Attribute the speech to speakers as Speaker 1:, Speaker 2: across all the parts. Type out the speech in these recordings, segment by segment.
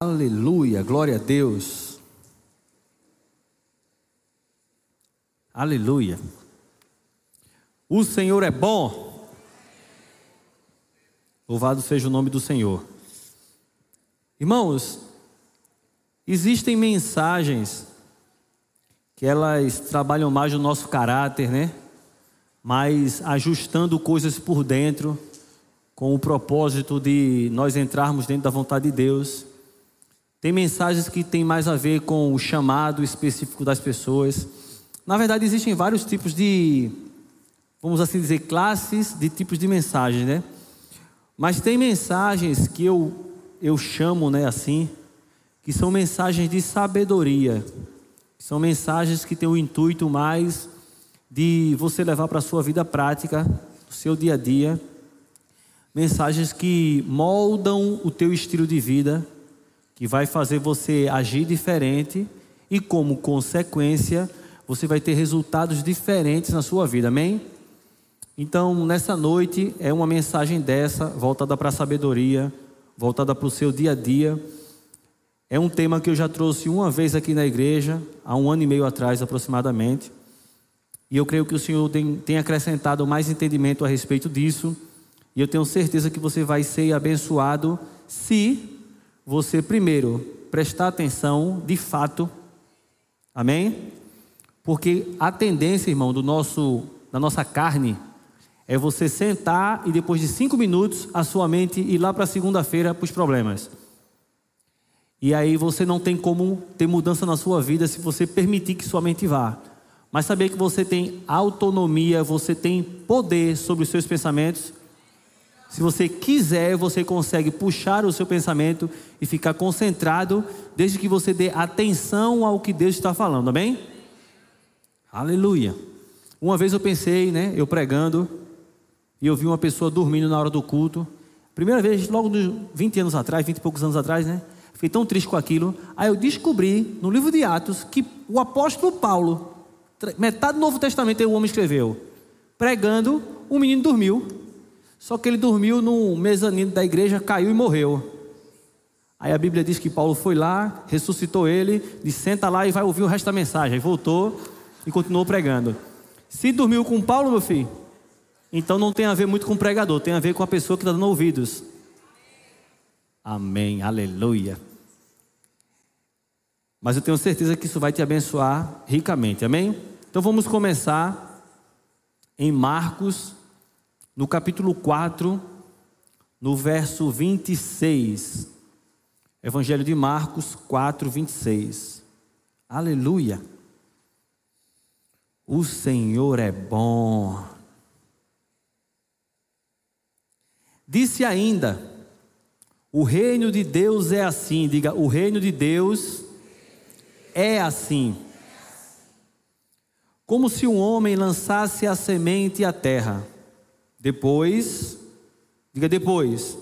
Speaker 1: Aleluia, glória a Deus. Aleluia. O Senhor é bom. Louvado seja o nome do Senhor. Irmãos, existem mensagens que elas trabalham mais o nosso caráter, né? Mas ajustando coisas por dentro, com o propósito de nós entrarmos dentro da vontade de Deus. Tem mensagens que têm mais a ver com o chamado específico das pessoas. Na verdade, existem vários tipos de, vamos assim dizer, classes de tipos de mensagens, né? Mas tem mensagens que eu, eu chamo, né, assim, que são mensagens de sabedoria. São mensagens que têm o intuito mais de você levar para a sua vida prática, o seu dia a dia. Mensagens que moldam o teu estilo de vida que vai fazer você agir diferente e, como consequência, você vai ter resultados diferentes na sua vida, amém? Então, nessa noite, é uma mensagem dessa, voltada para a sabedoria, voltada para o seu dia a dia. É um tema que eu já trouxe uma vez aqui na igreja, há um ano e meio atrás aproximadamente. E eu creio que o Senhor tem, tem acrescentado mais entendimento a respeito disso. E eu tenho certeza que você vai ser abençoado se você primeiro prestar atenção de fato, amém? Porque a tendência, irmão, do nosso, da nossa carne é você sentar e depois de cinco minutos a sua mente ir lá para segunda-feira para os problemas. E aí você não tem como ter mudança na sua vida se você permitir que sua mente vá. Mas saber que você tem autonomia, você tem poder sobre os seus pensamentos se você quiser, você consegue puxar o seu pensamento e ficar concentrado, desde que você dê atenção ao que Deus está falando, amém? Aleluia. Uma vez eu pensei, né, eu pregando, e eu vi uma pessoa dormindo na hora do culto. Primeira vez, logo dos 20 anos atrás, 20 e poucos anos atrás, né? Fiquei tão triste com aquilo. Aí eu descobri no livro de Atos que o apóstolo Paulo, metade do Novo Testamento, o homem escreveu, pregando, um menino dormiu. Só que ele dormiu no mezanino da igreja, caiu e morreu. Aí a Bíblia diz que Paulo foi lá, ressuscitou ele, disse: senta lá e vai ouvir o resto da mensagem. Voltou e continuou pregando. Se dormiu com Paulo, meu filho, então não tem a ver muito com o pregador, tem a ver com a pessoa que está dando ouvidos. Amém, aleluia. Mas eu tenho certeza que isso vai te abençoar ricamente, amém? Então vamos começar em Marcos no capítulo 4, no verso 26. Evangelho de Marcos 4, 26. Aleluia. O Senhor é bom. Disse ainda: O reino de Deus é assim. Diga, o reino de Deus é assim. Como se um homem lançasse a semente à terra depois, diga depois.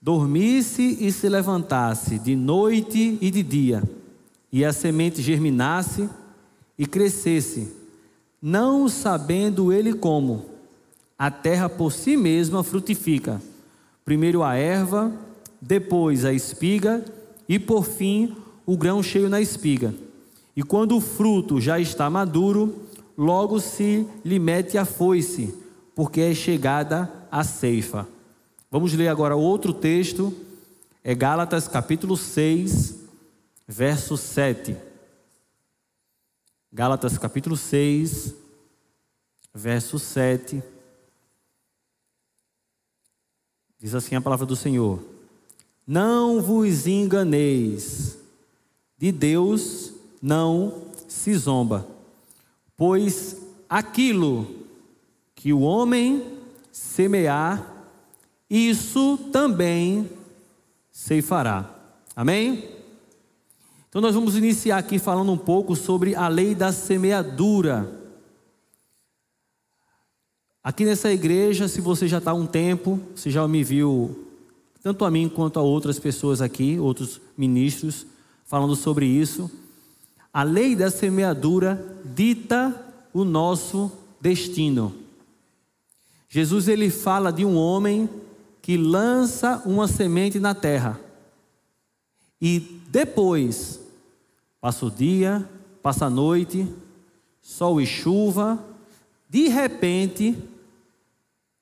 Speaker 1: Dormisse e se levantasse de noite e de dia, e a semente germinasse e crescesse, não sabendo ele como. A terra por si mesma frutifica. Primeiro a erva, depois a espiga e por fim o grão cheio na espiga. E quando o fruto já está maduro, logo se lhe mete a foice, porque é chegada a ceifa. Vamos ler agora outro texto, é Gálatas capítulo 6, verso 7. Gálatas capítulo 6, verso 7. Diz assim a palavra do Senhor: Não vos enganeis, de Deus não se zomba Pois aquilo que o homem semear, isso também se fará. Amém? Então nós vamos iniciar aqui falando um pouco sobre a lei da semeadura. Aqui nessa igreja, se você já está há um tempo, você já me viu, tanto a mim quanto a outras pessoas aqui, outros ministros, falando sobre isso. A lei da semeadura dita o nosso destino. Jesus ele fala de um homem que lança uma semente na terra. E depois, passa o dia, passa a noite, sol e chuva, de repente,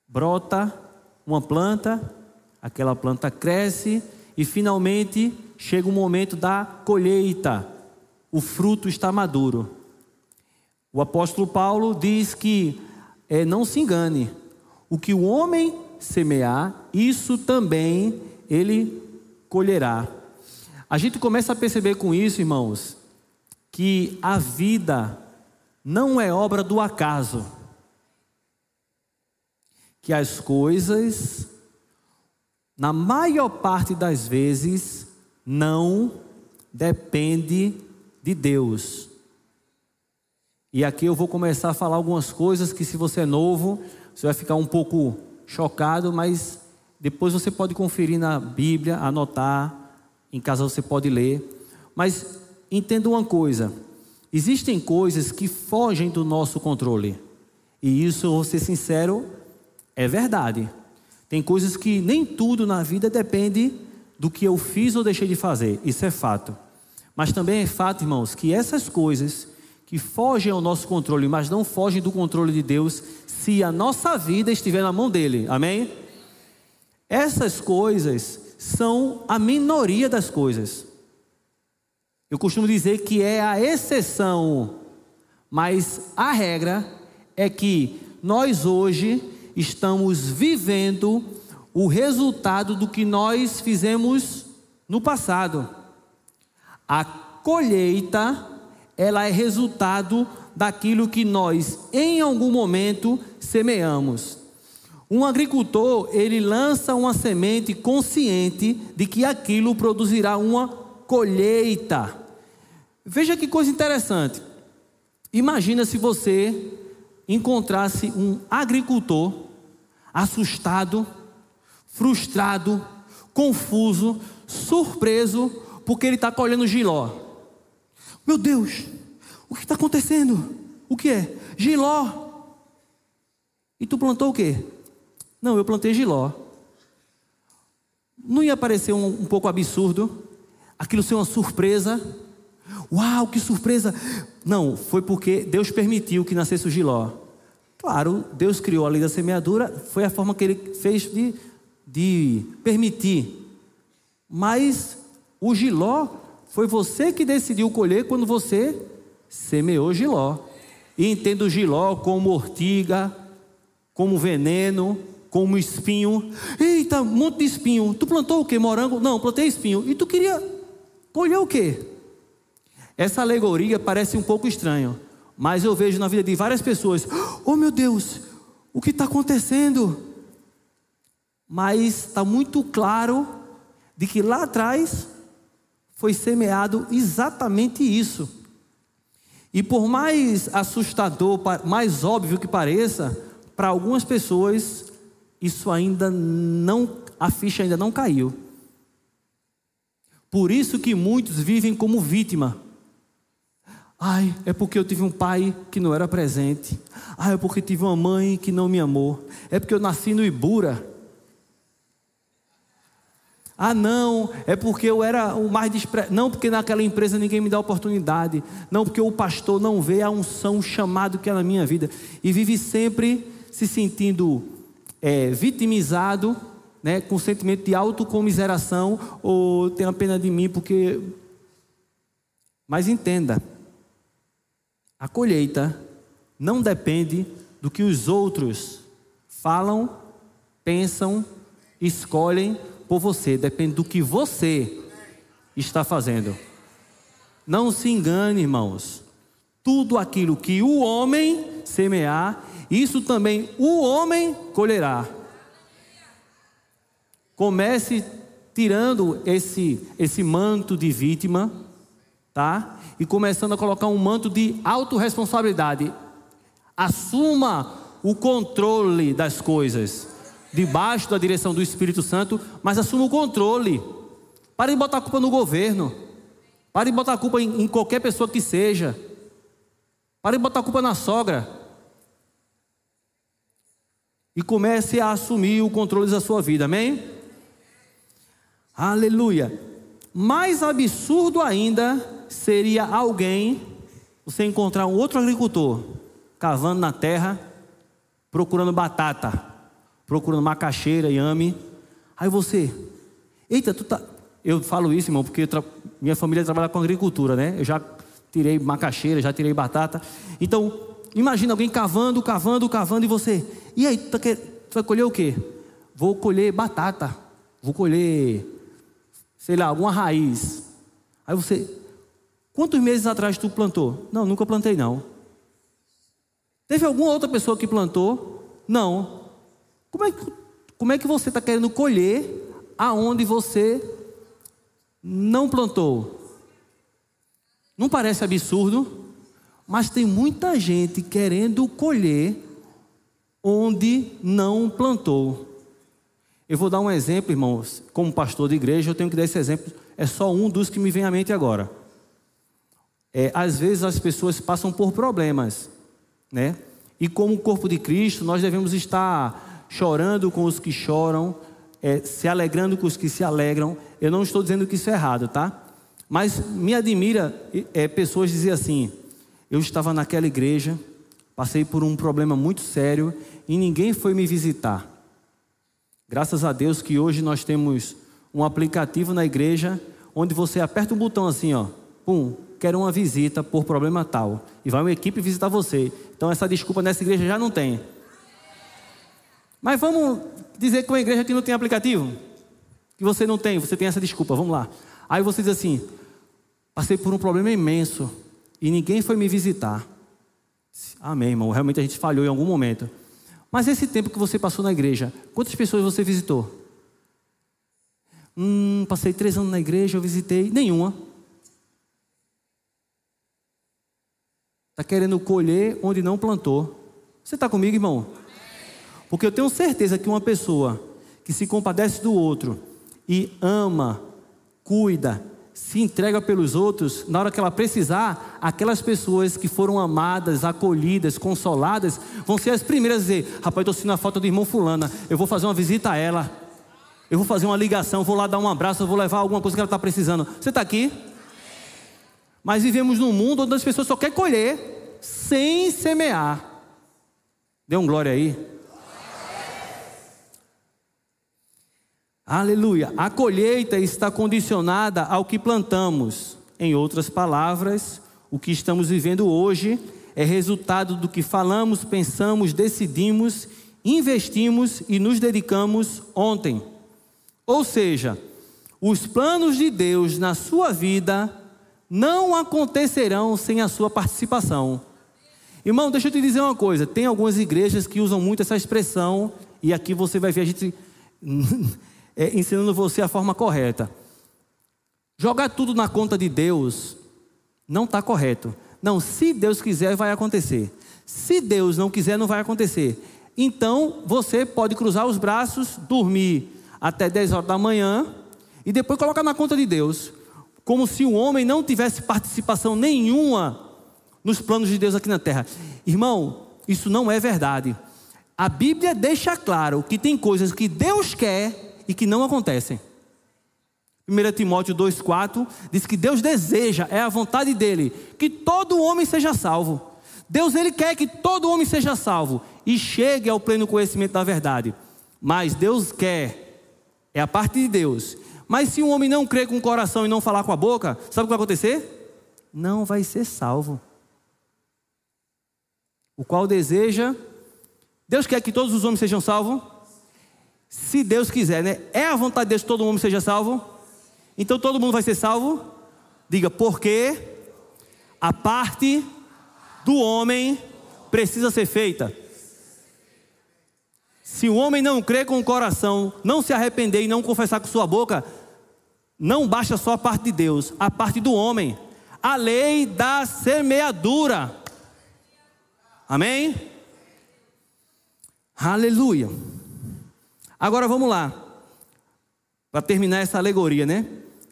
Speaker 1: brota uma planta, aquela planta cresce e finalmente chega o momento da colheita. O fruto está maduro. O apóstolo Paulo diz que é, não se engane, o que o homem semear, isso também ele colherá. A gente começa a perceber com isso, irmãos, que a vida não é obra do acaso. Que as coisas, na maior parte das vezes, não depende de Deus. E aqui eu vou começar a falar algumas coisas que, se você é novo, você vai ficar um pouco chocado, mas depois você pode conferir na Bíblia, anotar, em casa você pode ler. Mas entenda uma coisa: existem coisas que fogem do nosso controle. E isso, vou ser sincero, é verdade. Tem coisas que nem tudo na vida depende do que eu fiz ou deixei de fazer. Isso é fato. Mas também é fato, irmãos, que essas coisas que fogem ao nosso controle, mas não fogem do controle de Deus, se a nossa vida estiver na mão dele. Amém? Essas coisas são a minoria das coisas. Eu costumo dizer que é a exceção, mas a regra é que nós hoje estamos vivendo o resultado do que nós fizemos no passado. A colheita, ela é resultado daquilo que nós em algum momento semeamos. Um agricultor, ele lança uma semente consciente de que aquilo produzirá uma colheita. Veja que coisa interessante. Imagina se você encontrasse um agricultor assustado, frustrado, confuso, surpreso, porque ele está colhendo giló. Meu Deus, o que está acontecendo? O que é? Giló. E tu plantou o quê? Não, eu plantei giló. Não ia parecer um, um pouco absurdo? Aquilo ser uma surpresa? Uau, que surpresa! Não, foi porque Deus permitiu que nascesse o giló. Claro, Deus criou a lei da semeadura, foi a forma que Ele fez de, de permitir. Mas o giló foi você que decidiu colher quando você semeou giló. E entendo giló como ortiga, como veneno, como espinho. Eita, um monte de espinho. Tu plantou o que? Morango? Não, plantei espinho. E tu queria colher o que? Essa alegoria parece um pouco estranho, mas eu vejo na vida de várias pessoas: oh meu Deus, o que está acontecendo? Mas está muito claro de que lá atrás foi semeado exatamente isso. E por mais assustador, mais óbvio que pareça, para algumas pessoas isso ainda não, a ficha ainda não caiu. Por isso que muitos vivem como vítima. Ai, é porque eu tive um pai que não era presente. Ai, é porque tive uma mãe que não me amou. É porque eu nasci no Ibura. Ah, não, é porque eu era o mais despre... Não, porque naquela empresa ninguém me dá oportunidade. Não, porque o pastor não vê a unção, o chamado que é na minha vida. E vive sempre se sentindo é, vitimizado, né, com sentimento de autocomiseração, ou tem a pena de mim porque. Mas entenda, a colheita não depende do que os outros falam, pensam, escolhem por você, depende do que você está fazendo. Não se engane, irmãos. Tudo aquilo que o homem semear, isso também o homem colherá. Comece tirando esse, esse manto de vítima, tá? E começando a colocar um manto de autorresponsabilidade. Assuma o controle das coisas debaixo da direção do Espírito Santo, mas assuma o controle. Pare de botar a culpa no governo. Pare de botar a culpa em, em qualquer pessoa que seja. Pare de botar a culpa na sogra. E comece a assumir o controle da sua vida, amém? Aleluia. Mais absurdo ainda seria alguém, você encontrar um outro agricultor cavando na terra, procurando batata, procurando macaxeira, yame. Aí você, eita, tu tá. Eu falo isso, irmão, porque tra... minha família trabalha com agricultura, né? Eu já tirei macaxeira, já tirei batata. Então, imagina alguém cavando, cavando, cavando e você, e aí, tu, tá tu vai colher o quê? Vou colher batata, vou colher, sei lá, alguma raiz. Aí você, quantos meses atrás tu plantou? Não, nunca plantei não. Teve alguma outra pessoa que plantou? Não. Como é que, como é que você está querendo colher aonde você não plantou? Não parece absurdo? Mas tem muita gente querendo colher onde não plantou. Eu vou dar um exemplo, irmãos. Como pastor de igreja, eu tenho que dar esse exemplo. É só um dos que me vem à mente agora. É, às vezes as pessoas passam por problemas, né? E como corpo de Cristo, nós devemos estar chorando com os que choram, é, se alegrando com os que se alegram. Eu não estou dizendo que isso é errado, tá? Mas me admira é, pessoas dizer assim: eu estava naquela igreja, passei por um problema muito sério e ninguém foi me visitar. Graças a Deus que hoje nós temos um aplicativo na igreja onde você aperta um botão assim, ó, pum, quero uma visita por problema tal. E vai uma equipe visitar você. Então essa desculpa nessa igreja já não tem. Mas vamos dizer que uma igreja que não tem aplicativo, que você não tem, você tem essa desculpa, vamos lá. Aí você diz assim: passei por um problema imenso e ninguém foi me visitar. Amém, irmão. Realmente a gente falhou em algum momento. Mas esse tempo que você passou na igreja, quantas pessoas você visitou? Hum, passei três anos na igreja, eu visitei nenhuma. Está querendo colher onde não plantou. Você está comigo, irmão? Porque eu tenho certeza que uma pessoa que se compadece do outro e ama, cuida, se entrega pelos outros, na hora que ela precisar, aquelas pessoas que foram amadas, acolhidas, consoladas, vão ser as primeiras a dizer: Rapaz, estou sentindo a falta do irmão Fulana, eu vou fazer uma visita a ela, eu vou fazer uma ligação, vou lá dar um abraço, vou levar alguma coisa que ela está precisando. Você está aqui? Mas vivemos num mundo onde as pessoas só querem colher, sem semear. Dê um glória aí. Aleluia. A colheita está condicionada ao que plantamos. Em outras palavras, o que estamos vivendo hoje é resultado do que falamos, pensamos, decidimos, investimos e nos dedicamos ontem. Ou seja, os planos de Deus na sua vida não acontecerão sem a sua participação. Irmão, deixa eu te dizer uma coisa: tem algumas igrejas que usam muito essa expressão, e aqui você vai ver a gente é, ensinando você a forma correta. Jogar tudo na conta de Deus não está correto. Não, se Deus quiser, vai acontecer. Se Deus não quiser, não vai acontecer. Então, você pode cruzar os braços, dormir até 10 horas da manhã e depois colocar na conta de Deus. Como se o homem não tivesse participação nenhuma nos planos de Deus aqui na terra. Irmão, isso não é verdade. A Bíblia deixa claro que tem coisas que Deus quer e que não acontecem. 1 Timóteo 2,4 diz que Deus deseja, é a vontade dele, que todo homem seja salvo. Deus ele quer que todo homem seja salvo e chegue ao pleno conhecimento da verdade. Mas Deus quer, é a parte de Deus. Mas se um homem não crer com o coração e não falar com a boca, sabe o que vai acontecer? Não vai ser salvo. O qual deseja, Deus quer que todos os homens sejam salvos? Se Deus quiser, né? É a vontade de Deus que todo mundo seja salvo? Então todo mundo vai ser salvo? Diga, porque a parte do homem precisa ser feita. Se o homem não crer com o coração, não se arrepender e não confessar com sua boca, não baixa só a parte de Deus, a parte do homem. A lei da semeadura. Amém? Aleluia. Agora vamos lá. Para terminar essa alegoria, né?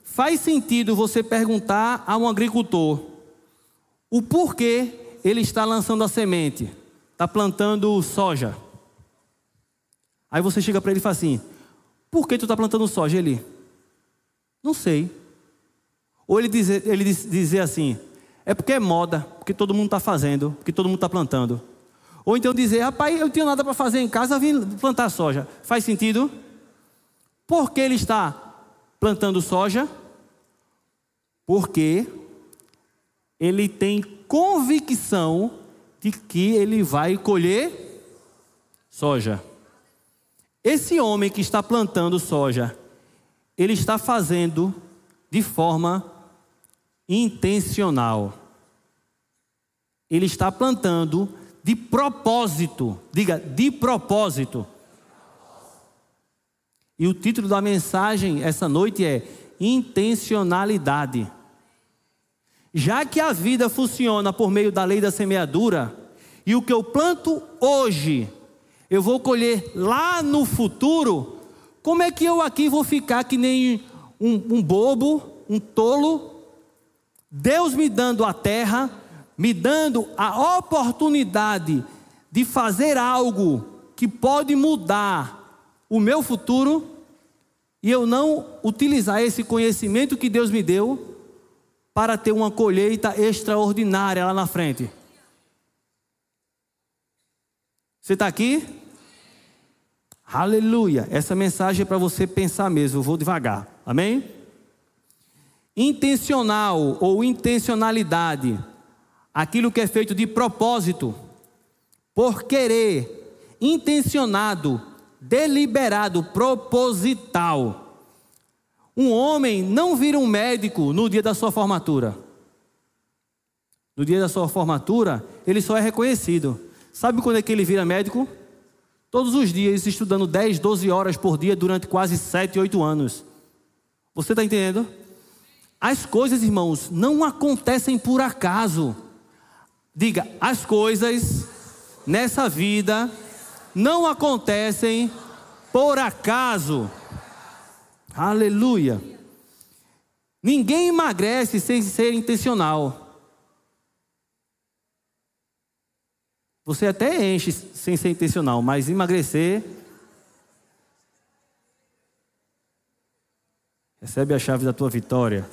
Speaker 1: Faz sentido você perguntar a um agricultor o porquê ele está lançando a semente, está plantando soja. Aí você chega para ele e fala assim: Por que tu está plantando soja? Ele, não sei. Ou ele dizer, ele dizer assim: é porque é moda, porque todo mundo está fazendo, porque todo mundo está plantando. Ou então dizer: rapaz, eu não tenho nada para fazer em casa, vim plantar soja. Faz sentido? Por que ele está plantando soja? Porque ele tem convicção de que ele vai colher soja. Esse homem que está plantando soja, ele está fazendo de forma intencional. Ele está plantando de propósito. Diga, de propósito. E o título da mensagem essa noite é Intencionalidade. Já que a vida funciona por meio da lei da semeadura, e o que eu planto hoje, eu vou colher lá no futuro, como é que eu aqui vou ficar que nem um, um bobo, um tolo? Deus me dando a terra, me dando a oportunidade de fazer algo que pode mudar o meu futuro, e eu não utilizar esse conhecimento que Deus me deu para ter uma colheita extraordinária lá na frente. Você está aqui? Aleluia. Essa mensagem é para você pensar mesmo. Eu vou devagar. Amém? Intencional ou intencionalidade. Aquilo que é feito de propósito, por querer, intencionado, deliberado, proposital. Um homem não vira um médico no dia da sua formatura. No dia da sua formatura, ele só é reconhecido. Sabe quando é que ele vira médico? Todos os dias, estudando 10, 12 horas por dia durante quase 7, 8 anos. Você está entendendo? As coisas, irmãos, não acontecem por acaso. Diga, as coisas nessa vida não acontecem por acaso. Aleluia. Ninguém emagrece sem ser intencional. Você até enche sem ser intencional, mas emagrecer. Recebe a chave da tua vitória.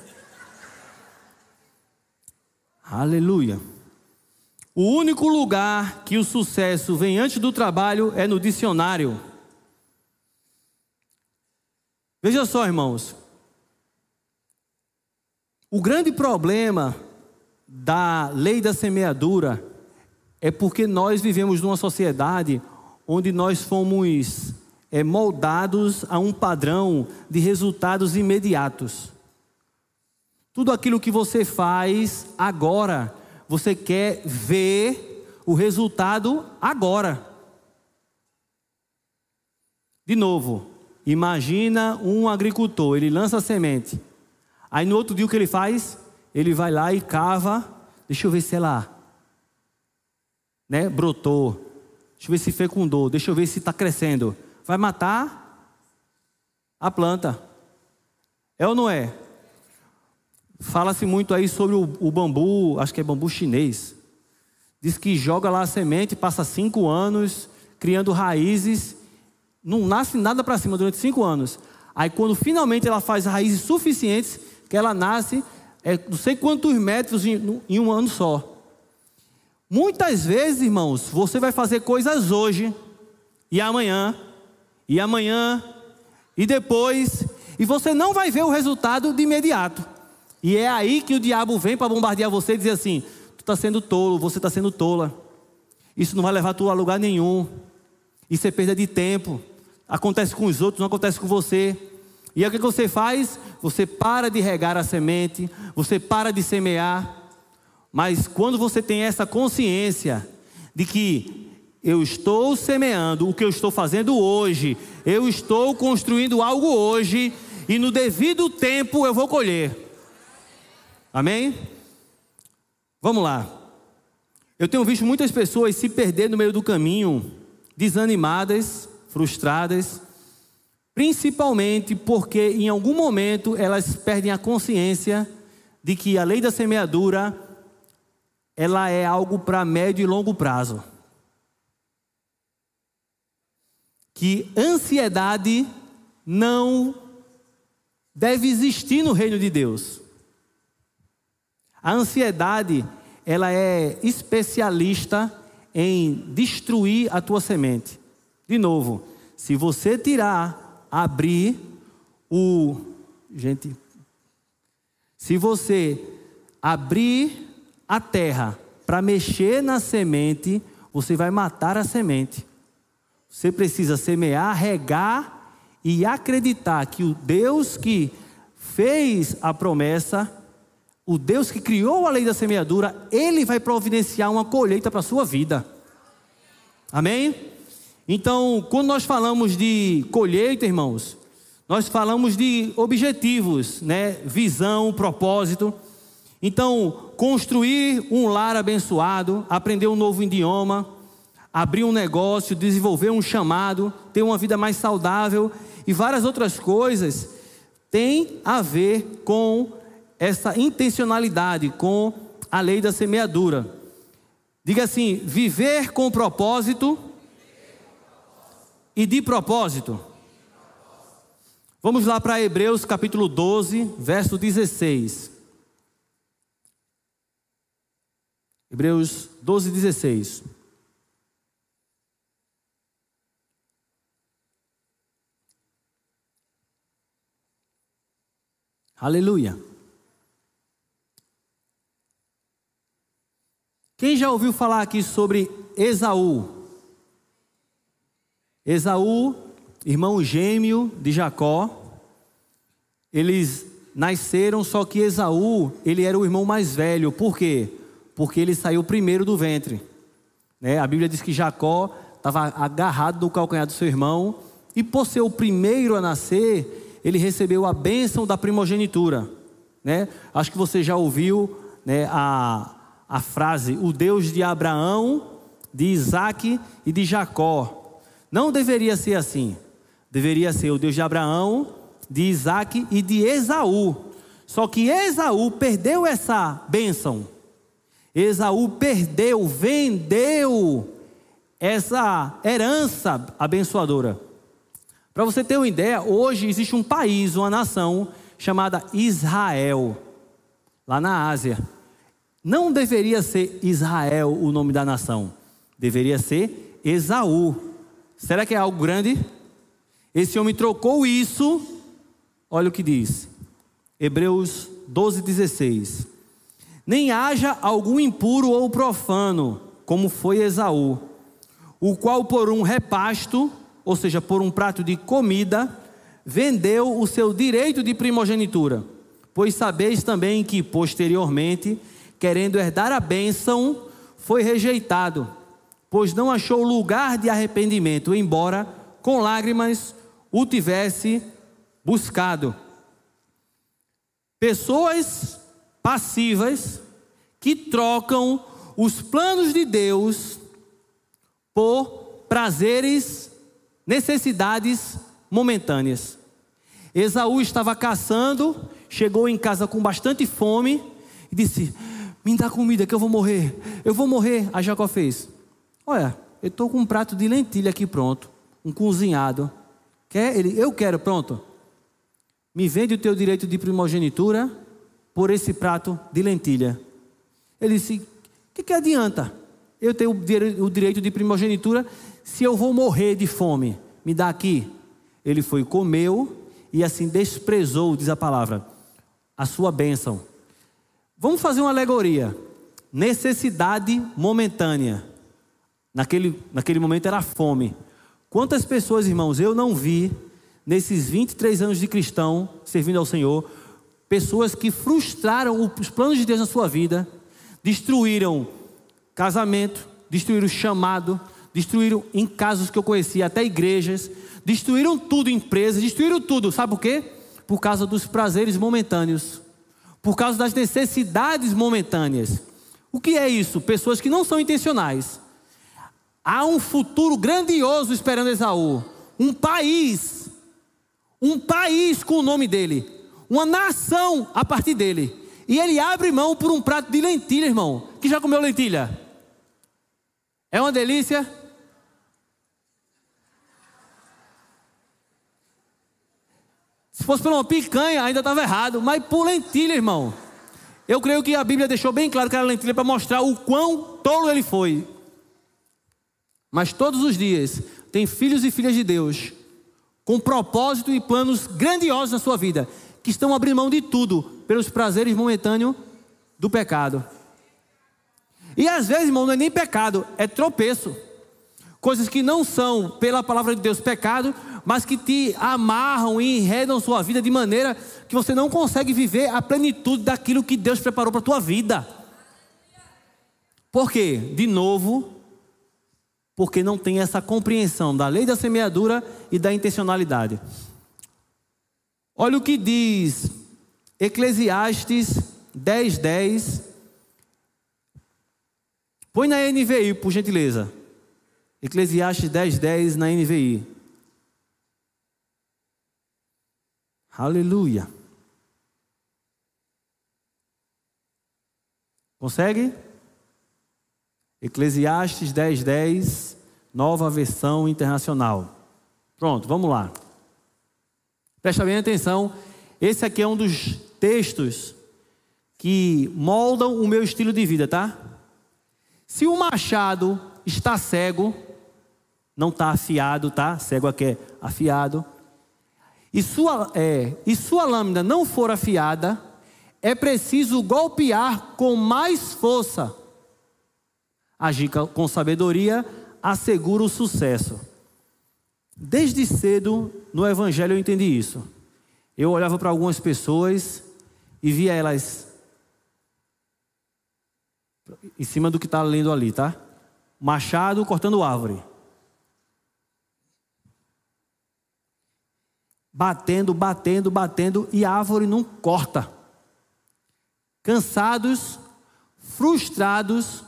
Speaker 1: Aleluia. O único lugar que o sucesso vem antes do trabalho é no dicionário. Veja só, irmãos. O grande problema da lei da semeadura é porque nós vivemos numa sociedade onde nós fomos é, moldados a um padrão de resultados imediatos. Tudo aquilo que você faz agora, você quer ver o resultado agora. De novo, Imagina um agricultor, ele lança a semente. Aí no outro dia o que ele faz? Ele vai lá e cava. Deixa eu ver se ela né, brotou. Deixa eu ver se fecundou. Deixa eu ver se está crescendo. Vai matar a planta. É ou não é? Fala-se muito aí sobre o, o, bambu, acho que é bambu chinês. Diz que joga lá a semente, passa cinco anos criando raízes não nasce nada para cima durante cinco anos. Aí quando finalmente ela faz raízes suficientes, que ela nasce, é, não sei quantos metros em, em um ano só. Muitas vezes, irmãos, você vai fazer coisas hoje, e amanhã, e amanhã, e depois, e você não vai ver o resultado de imediato. E é aí que o diabo vem para bombardear você e dizer assim: tu está sendo tolo, você está sendo tola. Isso não vai levar tu a lugar nenhum. Isso é perda de tempo acontece com os outros, não acontece com você. E aí o que você faz? Você para de regar a semente, você para de semear. Mas quando você tem essa consciência de que eu estou semeando o que eu estou fazendo hoje, eu estou construindo algo hoje, e no devido tempo eu vou colher. Amém? Vamos lá. Eu tenho visto muitas pessoas se perder no meio do caminho, desanimadas, frustradas, principalmente porque em algum momento elas perdem a consciência de que a lei da semeadura ela é algo para médio e longo prazo. Que ansiedade não deve existir no reino de Deus. A ansiedade, ela é especialista em destruir a tua semente. De novo, se você tirar, abrir o. Gente. Se você abrir a terra para mexer na semente, você vai matar a semente. Você precisa semear, regar e acreditar que o Deus que fez a promessa, o Deus que criou a lei da semeadura, ele vai providenciar uma colheita para a sua vida. Amém? Então, quando nós falamos de colheita, irmãos, nós falamos de objetivos, né? Visão, propósito. Então, construir um lar abençoado, aprender um novo idioma, abrir um negócio, desenvolver um chamado, ter uma vida mais saudável e várias outras coisas tem a ver com essa intencionalidade, com a lei da semeadura. Diga assim: viver com propósito e de propósito. Vamos lá para Hebreus capítulo 12, verso 16. Hebreus 12, 16. Aleluia. Quem já ouviu falar aqui sobre Esaú? Esaú, irmão gêmeo de Jacó. Eles nasceram, só que Esaú, ele era o irmão mais velho. Por quê? Porque ele saiu primeiro do ventre. Né? A Bíblia diz que Jacó estava agarrado no calcanhar do seu irmão, e por ser o primeiro a nascer, ele recebeu a bênção da primogenitura. Né? Acho que você já ouviu né, a, a frase: o Deus de Abraão, de Isaac e de Jacó. Não deveria ser assim. Deveria ser o Deus de Abraão, de Isaac e de Esaú. Só que Esaú perdeu essa bênção. Esaú perdeu, vendeu essa herança abençoadora. Para você ter uma ideia, hoje existe um país, uma nação chamada Israel, lá na Ásia. Não deveria ser Israel o nome da nação, deveria ser Esaú. Será que é algo grande? Esse homem trocou isso, olha o que diz, Hebreus 12, 16. Nem haja algum impuro ou profano, como foi Esaú, o qual por um repasto ou seja, por um prato de comida, vendeu o seu direito de primogenitura. Pois sabeis também que, posteriormente, querendo herdar a bênção, foi rejeitado, pois não achou lugar de arrependimento, embora com lágrimas o tivesse buscado. Pessoas passivas que trocam os planos de Deus por prazeres necessidades momentâneas. Esaú estava caçando, chegou em casa com bastante fome e disse: Me dá comida que eu vou morrer, eu vou morrer. Aí Jacó fez: Olha, eu estou com um prato de lentilha aqui pronto, um cozinhado. Quer? Ele, eu quero, pronto. Me vende o teu direito de primogenitura por esse prato de lentilha. Ele disse: O que, que adianta? Eu tenho o direito de primogenitura se eu vou morrer de fome, me dá aqui. Ele foi, comeu e assim desprezou, diz a palavra, a sua bênção. Vamos fazer uma alegoria. Necessidade momentânea. Naquele, naquele momento era fome. Quantas pessoas, irmãos, eu não vi nesses 23 anos de cristão servindo ao Senhor, pessoas que frustraram os planos de Deus na sua vida, destruíram casamento, destruíram chamado, destruíram em casos que eu conheci, até igrejas, destruíram tudo, empresas, destruíram tudo. Sabe por quê? Por causa dos prazeres momentâneos, por causa das necessidades momentâneas. O que é isso? Pessoas que não são intencionais. Há um futuro grandioso esperando Esaú. Um país, um país com o nome dele, uma nação a partir dele. E ele abre mão por um prato de lentilha, irmão. Que já comeu lentilha? É uma delícia? Se fosse por uma picanha, ainda estava errado. Mas por lentilha, irmão. Eu creio que a Bíblia deixou bem claro que era lentilha para mostrar o quão tolo ele foi. Mas todos os dias tem filhos e filhas de Deus com propósito e planos grandiosos na sua vida, que estão abrindo mão de tudo pelos prazeres momentâneos do pecado. E às vezes, irmão, não é nem pecado, é tropeço. Coisas que não são, pela palavra de Deus, pecado, mas que te amarram e enredam sua vida de maneira que você não consegue viver a plenitude daquilo que Deus preparou para a tua vida. Por quê? De novo, porque não tem essa compreensão da lei da semeadura e da intencionalidade. Olha o que diz Eclesiastes 10, 10. Põe na NVI, por gentileza. Eclesiastes 10, 10 na NVI. Aleluia. Consegue? Eclesiastes 10, 10, nova versão internacional. Pronto, vamos lá. Presta bem atenção. Esse aqui é um dos textos que moldam o meu estilo de vida, tá? Se o machado está cego, não está afiado, tá? Cego aqui é afiado. E sua, é, e sua lâmina não for afiada, é preciso golpear com mais força Agir com sabedoria assegura o sucesso. Desde cedo no Evangelho eu entendi isso. Eu olhava para algumas pessoas e via elas em cima do que está lendo ali, tá? Machado cortando árvore. Batendo, batendo, batendo e a árvore não corta. Cansados, frustrados,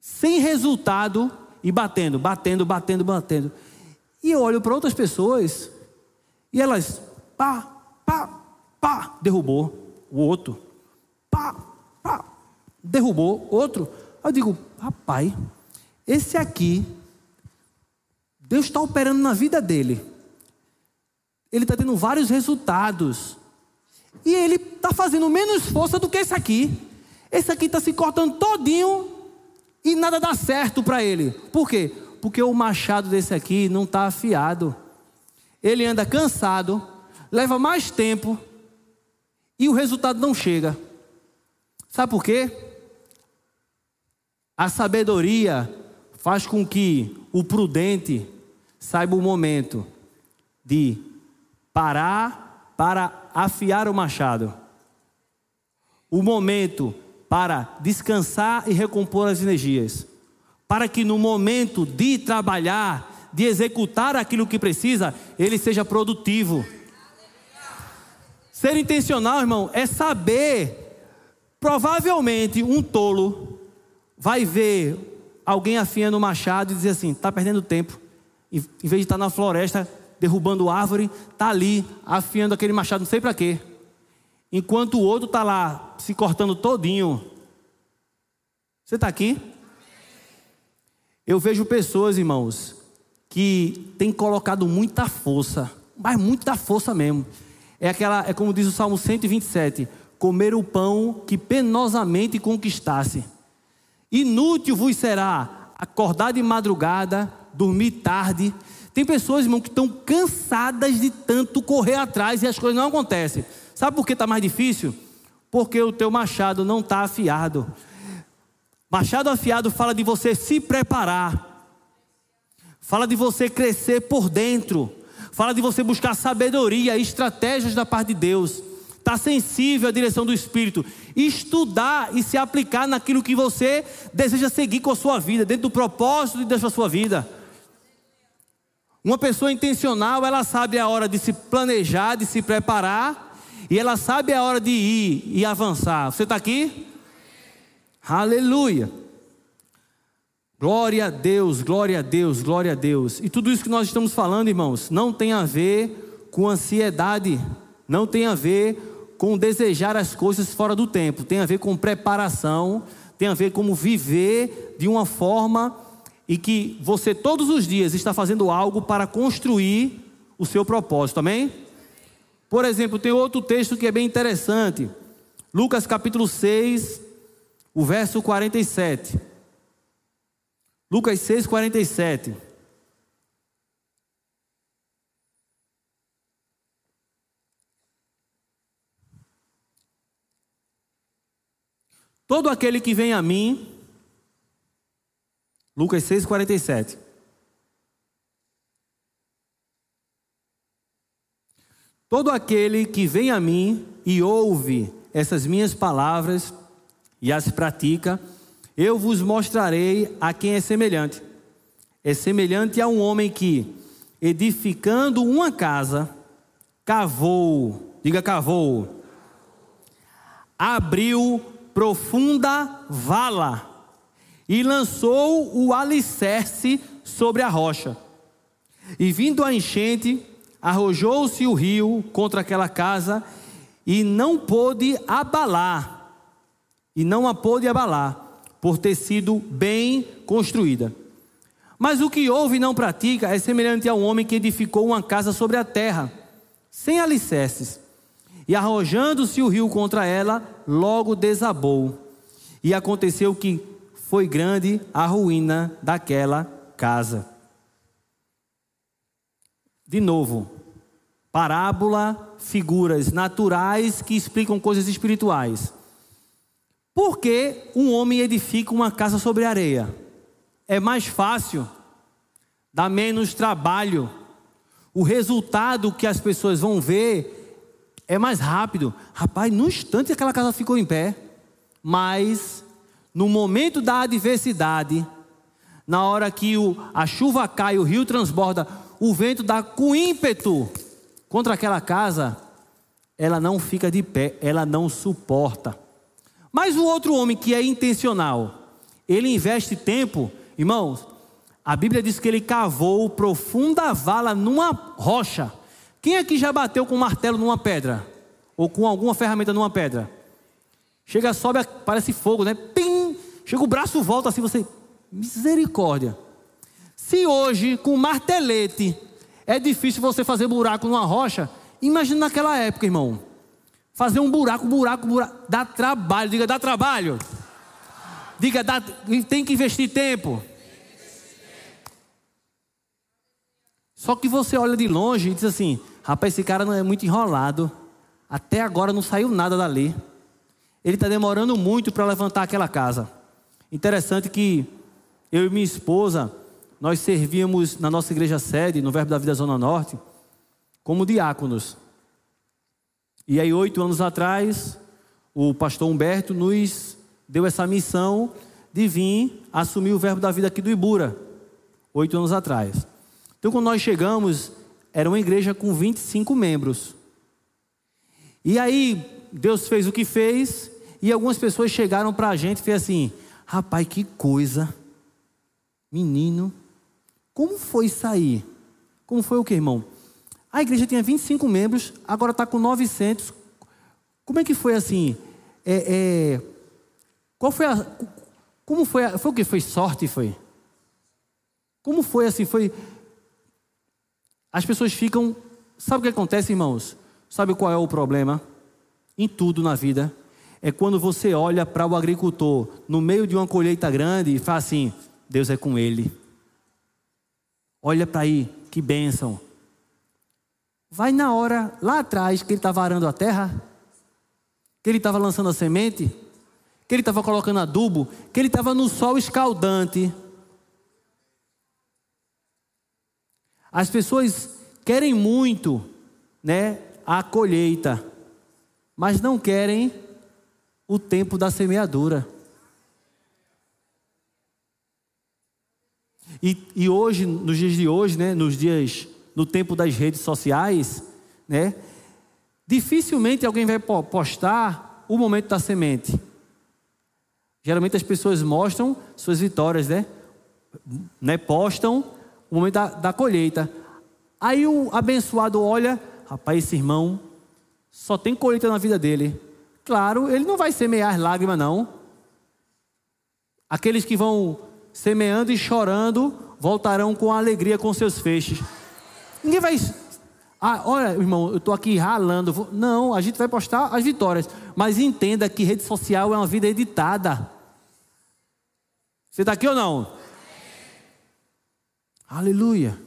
Speaker 1: sem resultado e batendo, batendo, batendo, batendo. E eu olho para outras pessoas e elas, pá, pá, pá, derrubou o outro, pá, pá, derrubou outro. Eu digo, rapaz, esse aqui, Deus está operando na vida dele. Ele está tendo vários resultados. E ele está fazendo menos força do que esse aqui. Esse aqui está se cortando todinho e nada dá certo para ele. Por quê? Porque o machado desse aqui não está afiado. Ele anda cansado, leva mais tempo e o resultado não chega. Sabe por quê? A sabedoria faz com que o prudente saiba o momento de parar para afiar o machado. O momento para descansar e recompor as energias, para que no momento de trabalhar, de executar aquilo que precisa, ele seja produtivo. Ser intencional, irmão, é saber. Provavelmente um tolo vai ver alguém afiando o machado e dizer assim: está perdendo tempo. Em vez de estar na floresta derrubando árvore, está ali afiando aquele machado, não sei para quê enquanto o outro está lá se cortando todinho. Você está aqui? Eu vejo pessoas, irmãos, que têm colocado muita força, mas muita força mesmo. É aquela, é como diz o Salmo 127, comer o pão que penosamente conquistasse. Inútil vos será acordar de madrugada, dormir tarde. Tem pessoas, irmão, que estão cansadas de tanto correr atrás e as coisas não acontecem. Sabe por que está mais difícil? Porque o teu machado não está afiado. Machado afiado fala de você se preparar, fala de você crescer por dentro, fala de você buscar sabedoria, estratégias da parte de Deus, estar tá sensível à direção do Espírito, estudar e se aplicar naquilo que você deseja seguir com a sua vida, dentro do propósito de Deus para a sua vida. Uma pessoa intencional, ela sabe a hora de se planejar, de se preparar e ela sabe a hora de ir e avançar. Você está aqui? Aleluia. Glória a Deus, glória a Deus, glória a Deus. E tudo isso que nós estamos falando, irmãos, não tem a ver com ansiedade, não tem a ver com desejar as coisas fora do tempo, tem a ver com preparação, tem a ver com viver de uma forma em que você todos os dias está fazendo algo para construir o seu propósito, amém? Por exemplo, tem outro texto que é bem interessante. Lucas capítulo 6, o verso 47. Lucas 6, 47. Todo aquele que vem a mim, Lucas 6, 47. Todo aquele que vem a mim e ouve essas minhas palavras e as pratica, eu vos mostrarei a quem é semelhante. É semelhante a um homem que, edificando uma casa, cavou, diga cavou, abriu profunda vala e lançou o alicerce sobre a rocha. E vindo a enchente, arrojou-se o rio contra aquela casa e não pôde abalar, e não a pôde abalar, por ter sido bem construída. Mas o que ouve e não pratica é semelhante a um homem que edificou uma casa sobre a terra, sem alicerces. E arrojando-se o rio contra ela, logo desabou. E aconteceu que foi grande a ruína daquela casa. De novo, parábola, figuras naturais que explicam coisas espirituais. Por que um homem edifica uma casa sobre areia? É mais fácil, dá menos trabalho. O resultado que as pessoas vão ver é mais rápido. Rapaz, no instante aquela casa ficou em pé. Mas, no momento da adversidade, na hora que o, a chuva cai, o rio transborda, o vento dá com ímpeto contra aquela casa, ela não fica de pé, ela não suporta. Mas o outro homem que é intencional, ele investe tempo, irmãos, a Bíblia diz que ele cavou profunda vala numa rocha. Quem aqui já bateu com um martelo numa pedra? Ou com alguma ferramenta numa pedra? Chega, sobe, parece fogo, né? Chega o braço, volta assim, você. Misericórdia. Se hoje, com martelete, é difícil você fazer buraco numa rocha, imagina naquela época, irmão. Fazer um buraco, buraco, buraco. Dá trabalho, diga, dá trabalho. Diga, dá, tem que investir tempo. Só que você olha de longe e diz assim: Rapaz, esse cara não é muito enrolado. Até agora não saiu nada dali. Ele está demorando muito para levantar aquela casa. Interessante que eu e minha esposa, nós servíamos na nossa igreja sede, no Verbo da Vida Zona Norte, como diáconos. E aí, oito anos atrás, o pastor Humberto nos deu essa missão de vir assumir o Verbo da Vida aqui do Ibura, oito anos atrás. Então, quando nós chegamos, era uma igreja com 25 membros. E aí, Deus fez o que fez, e algumas pessoas chegaram para a gente e fez assim: rapaz, que coisa, menino, como foi sair? Como foi o que, irmão? A igreja tinha 25 membros, agora está com 900. Como é que foi assim? É, é, qual foi a. Como foi? A, foi o que? Foi sorte? Foi? Como foi assim? Foi as pessoas ficam. Sabe o que acontece, irmãos? Sabe qual é o problema? Em tudo na vida. É quando você olha para o agricultor no meio de uma colheita grande e fala assim: Deus é com ele. Olha para aí, que bênção. Vai na hora lá atrás que ele estava arando a terra, que ele estava lançando a semente, que ele estava colocando adubo, que ele estava no sol escaldante As pessoas querem muito, né, a colheita, mas não querem o tempo da semeadura. E, e hoje, nos dias de hoje, né, nos dias, no tempo das redes sociais, né, dificilmente alguém vai postar o momento da semente. Geralmente as pessoas mostram suas vitórias, né? né postam o momento da, da colheita. Aí o abençoado olha, rapaz, esse irmão só tem colheita na vida dele. Claro, ele não vai semear lágrimas, não. Aqueles que vão semeando e chorando voltarão com alegria com seus feixes. Ninguém vai. Ah, olha, irmão, eu estou aqui ralando. Não, a gente vai postar as vitórias. Mas entenda que rede social é uma vida editada. Você está aqui ou não? Aleluia.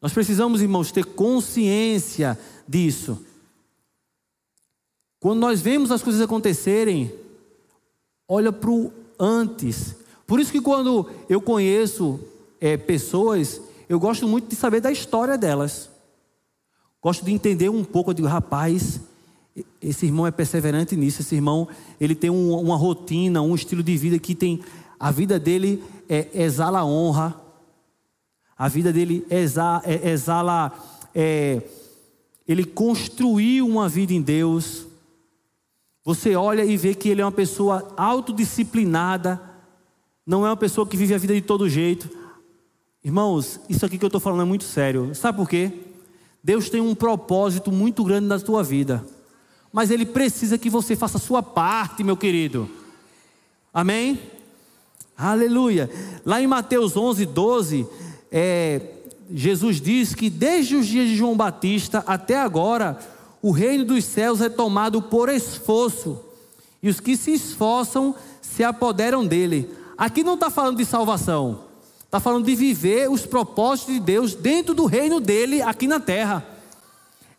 Speaker 1: Nós precisamos, irmãos, ter consciência disso. Quando nós vemos as coisas acontecerem, olha para o antes. Por isso que quando eu conheço é, pessoas, eu gosto muito de saber da história delas. Gosto de entender um pouco, de rapaz, esse irmão é perseverante nisso, esse irmão, ele tem um, uma rotina, um estilo de vida que tem, a vida dele é, exala honra, a vida dele exala, é, exala é, ele construiu uma vida em Deus. Você olha e vê que ele é uma pessoa autodisciplinada, não é uma pessoa que vive a vida de todo jeito. Irmãos, isso aqui que eu estou falando é muito sério. Sabe por quê? Deus tem um propósito muito grande na tua vida, mas Ele precisa que você faça a sua parte, meu querido. Amém? Aleluia. Lá em Mateus 11, 12, é, Jesus diz que desde os dias de João Batista até agora, o reino dos céus é tomado por esforço, e os que se esforçam se apoderam dele. Aqui não está falando de salvação, Está falando de viver os propósitos de Deus dentro do reino dele aqui na terra.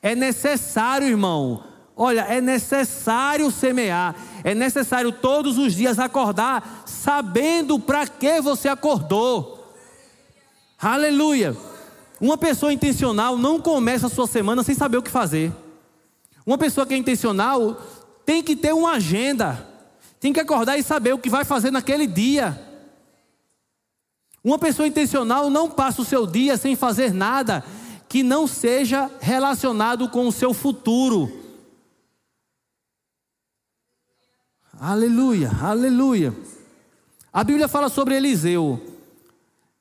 Speaker 1: É necessário, irmão. Olha, é necessário semear. É necessário todos os dias acordar sabendo para que você acordou. Aleluia. Uma pessoa intencional não começa a sua semana sem saber o que fazer. Uma pessoa que é intencional tem que ter uma agenda. Tem que acordar e saber o que vai fazer naquele dia. Uma pessoa intencional não passa o seu dia sem fazer nada que não seja relacionado com o seu futuro. Aleluia, aleluia. A Bíblia fala sobre Eliseu.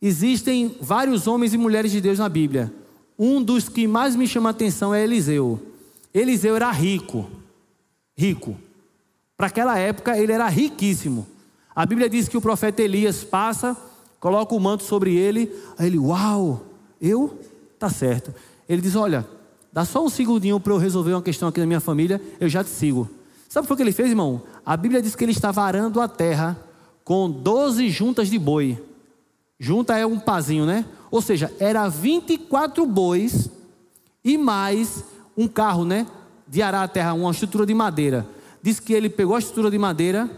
Speaker 1: Existem vários homens e mulheres de Deus na Bíblia. Um dos que mais me chama a atenção é Eliseu. Eliseu era rico. Rico. Para aquela época ele era riquíssimo. A Bíblia diz que o profeta Elias passa coloca o manto sobre ele. Aí ele, uau, eu? Tá certo. Ele diz: Olha, dá só um segundinho para eu resolver uma questão aqui na minha família, eu já te sigo. Sabe o que ele fez, irmão? A Bíblia diz que ele estava arando a terra com 12 juntas de boi. Junta é um pazinho, né? Ou seja, era 24 bois e mais um carro, né? De arar a terra, uma estrutura de madeira. Diz que ele pegou a estrutura de madeira,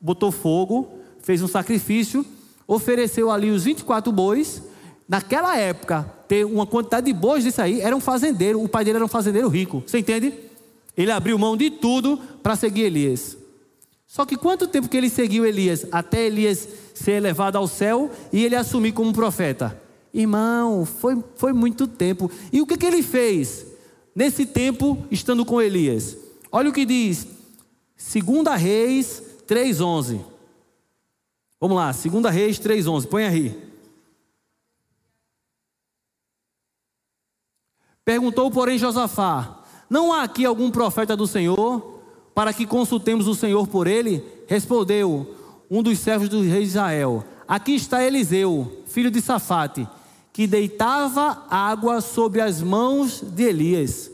Speaker 1: botou fogo, fez um sacrifício ofereceu ali os 24 bois. Naquela época, ter uma quantidade de bois disso aí, era um fazendeiro, o pai dele era um fazendeiro rico. Você entende? Ele abriu mão de tudo para seguir Elias. Só que quanto tempo que ele seguiu Elias? Até Elias ser elevado ao céu e ele assumir como profeta. Irmão, foi, foi muito tempo. E o que, que ele fez nesse tempo, estando com Elias? Olha o que diz, 2 Reis 3,11. Vamos lá, 2 Reis 3,11, põe aí. Perguntou, porém, Josafá: Não há aqui algum profeta do Senhor para que consultemos o Senhor por ele? Respondeu um dos servos do rei de Israel: Aqui está Eliseu, filho de Safate, que deitava água sobre as mãos de Elias.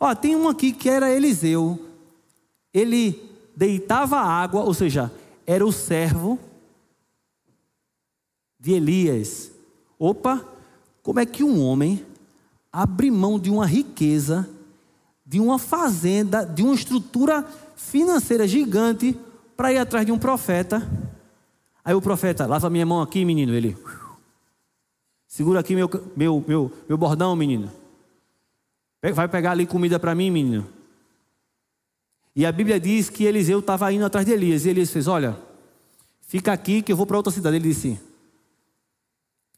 Speaker 1: Ó, tem um aqui que era Eliseu. Ele deitava água, ou seja, era o servo de Elias. Opa, como é que um homem abre mão de uma riqueza, de uma fazenda, de uma estrutura financeira gigante para ir atrás de um profeta? Aí o profeta, lava minha mão aqui, menino. Ele, segura aqui meu, meu, meu, meu bordão, menino. Vai pegar ali comida para mim, menino. E a Bíblia diz que Eliseu estava indo atrás de Elias. E Elias fez: Olha, fica aqui que eu vou para outra cidade. Ele disse: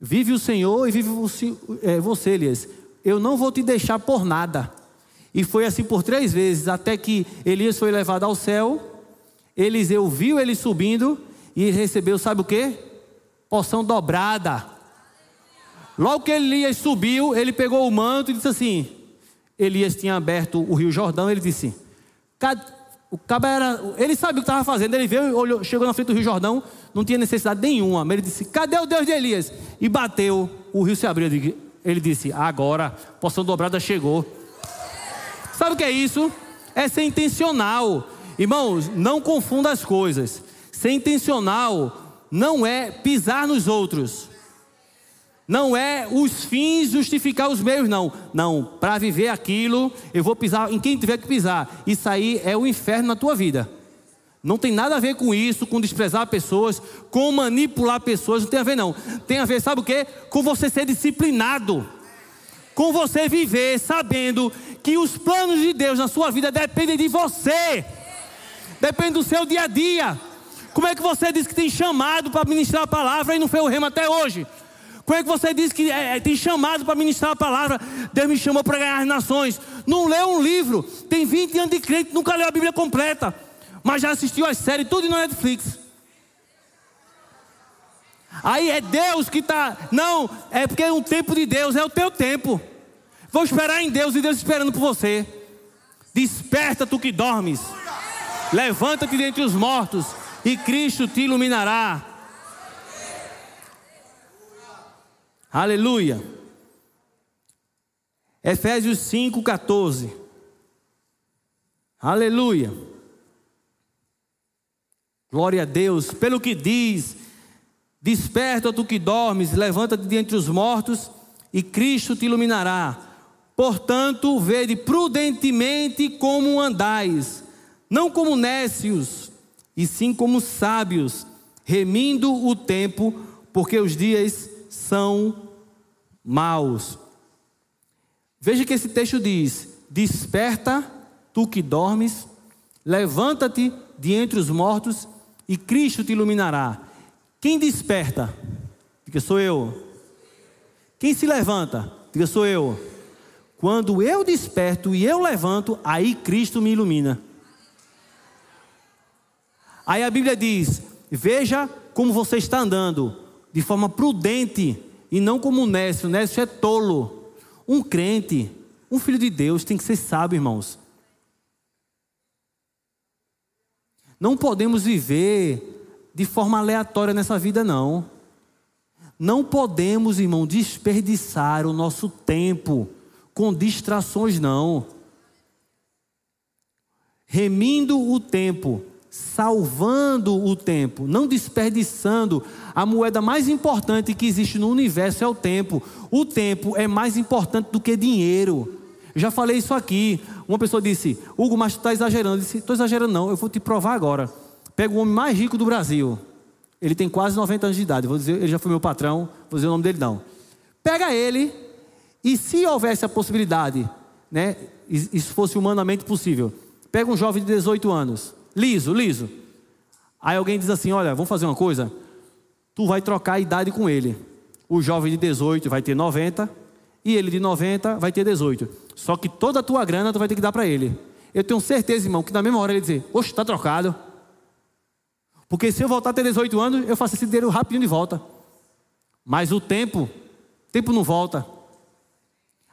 Speaker 1: Vive o Senhor e vive é, você, Elias. Eu não vou te deixar por nada. E foi assim por três vezes, até que Elias foi levado ao céu. Eliseu viu ele subindo e recebeu, sabe o que? Porção dobrada. Logo que Elias subiu, ele pegou o manto e disse assim: Elias tinha aberto o rio Jordão. Ele disse: o cabo era, ele sabia o que estava fazendo. Ele veio, olhou, chegou na frente do Rio Jordão, não tinha necessidade nenhuma. Mas ele disse: Cadê o Deus de Elias? E bateu, o rio se abriu. Ele disse: Agora, porção dobrada chegou. Sabe o que é isso? É ser intencional. Irmãos, não confunda as coisas. Ser intencional não é pisar nos outros. Não é os fins justificar os meios, não. Não, para viver aquilo, eu vou pisar em quem tiver que pisar. Isso aí é o inferno na tua vida. Não tem nada a ver com isso, com desprezar pessoas, com manipular pessoas, não tem a ver não. Tem a ver, sabe o quê? Com você ser disciplinado. Com você viver sabendo que os planos de Deus na sua vida dependem de você. Depende do seu dia a dia. Como é que você diz que tem chamado para ministrar a palavra e não fez o remo até hoje? Como é que você diz que é, é tem chamado para ministrar a palavra? Deus me chamou para ganhar as nações. Não leu um livro, tem 20 anos de crente, nunca leu a Bíblia completa mas já assistiu as séries tudo no Netflix. Aí é Deus que está. Não, é porque é um tempo de Deus, é o teu tempo. Vou esperar em Deus e Deus esperando por você. Desperta tu que dormes. Levanta-te dentre os mortos e Cristo te iluminará. Aleluia. Efésios 5,14. Aleluia. Glória a Deus, pelo que diz: Desperta tu que dormes, levanta-te de entre os mortos, e Cristo te iluminará. Portanto, vede prudentemente como andais, não como nécios, e sim como sábios, remindo o tempo, porque os dias são maus. Veja que esse texto diz: Desperta, tu que dormes, levanta-te de entre os mortos e Cristo te iluminará. Quem desperta? Diga, sou eu. Quem se levanta? Diga, sou eu. Quando eu desperto e eu levanto, aí Cristo me ilumina. Aí a Bíblia diz: Veja como você está andando, de forma prudente e não como um nécio. O nécio é tolo. Um crente, um filho de Deus, tem que ser sábio, irmãos. Não podemos viver de forma aleatória nessa vida, não. Não podemos, irmão, desperdiçar o nosso tempo com distrações, não. Remindo o tempo, salvando o tempo, não desperdiçando. A moeda mais importante que existe no universo é o tempo. O tempo é mais importante do que dinheiro. Já falei isso aqui. Uma pessoa disse, Hugo, mas tu está exagerando. Eu disse, estou exagerando não, eu vou te provar agora. Pega o homem mais rico do Brasil. Ele tem quase 90 anos de idade. Vou dizer, ele já foi meu patrão, vou dizer o nome dele não. Pega ele, e se houvesse a possibilidade, né? Isso fosse humanamente possível. Pega um jovem de 18 anos, liso, liso. Aí alguém diz assim: olha, vamos fazer uma coisa. Tu vai trocar a idade com ele. O jovem de 18 vai ter 90 e ele de 90 vai ter 18. Só que toda a tua grana tu vai ter que dar para ele. Eu tenho certeza, irmão, que na mesma hora ele dizer, oxe, está trocado. Porque se eu voltar a ter 18 anos, eu faço esse dinheiro rapidinho de volta. Mas o tempo, tempo não volta.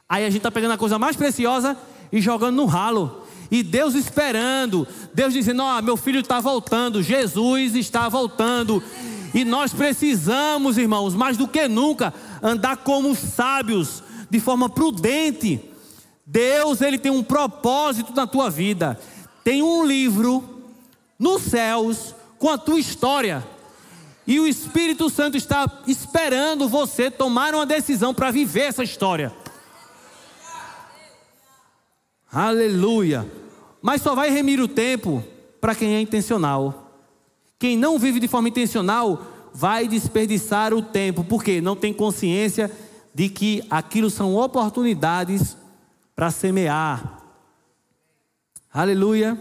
Speaker 1: Aí a gente está pegando a coisa mais preciosa e jogando no ralo. E Deus esperando, Deus dizendo: Ó, oh, meu filho está voltando, Jesus está voltando. E nós precisamos, irmãos, mais do que nunca, andar como sábios, de forma prudente. Deus, ele tem um propósito na tua vida. Tem um livro nos céus com a tua história. E o Espírito Santo está esperando você tomar uma decisão para viver essa história. Aleluia. Mas só vai remir o tempo para quem é intencional. Quem não vive de forma intencional vai desperdiçar o tempo, porque não tem consciência de que aquilo são oportunidades para semear. Aleluia.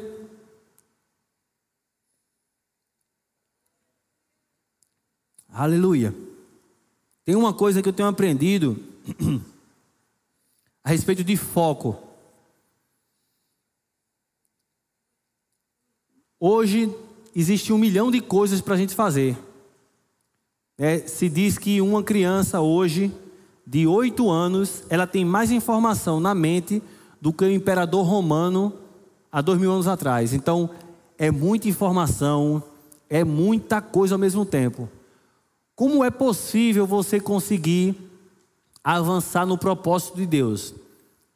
Speaker 1: Aleluia. Tem uma coisa que eu tenho aprendido a respeito de foco. Hoje existe um milhão de coisas para a gente fazer. É, se diz que uma criança hoje de oito anos, ela tem mais informação na mente do que o imperador romano há dois mil anos atrás. Então, é muita informação, é muita coisa ao mesmo tempo. Como é possível você conseguir avançar no propósito de Deus.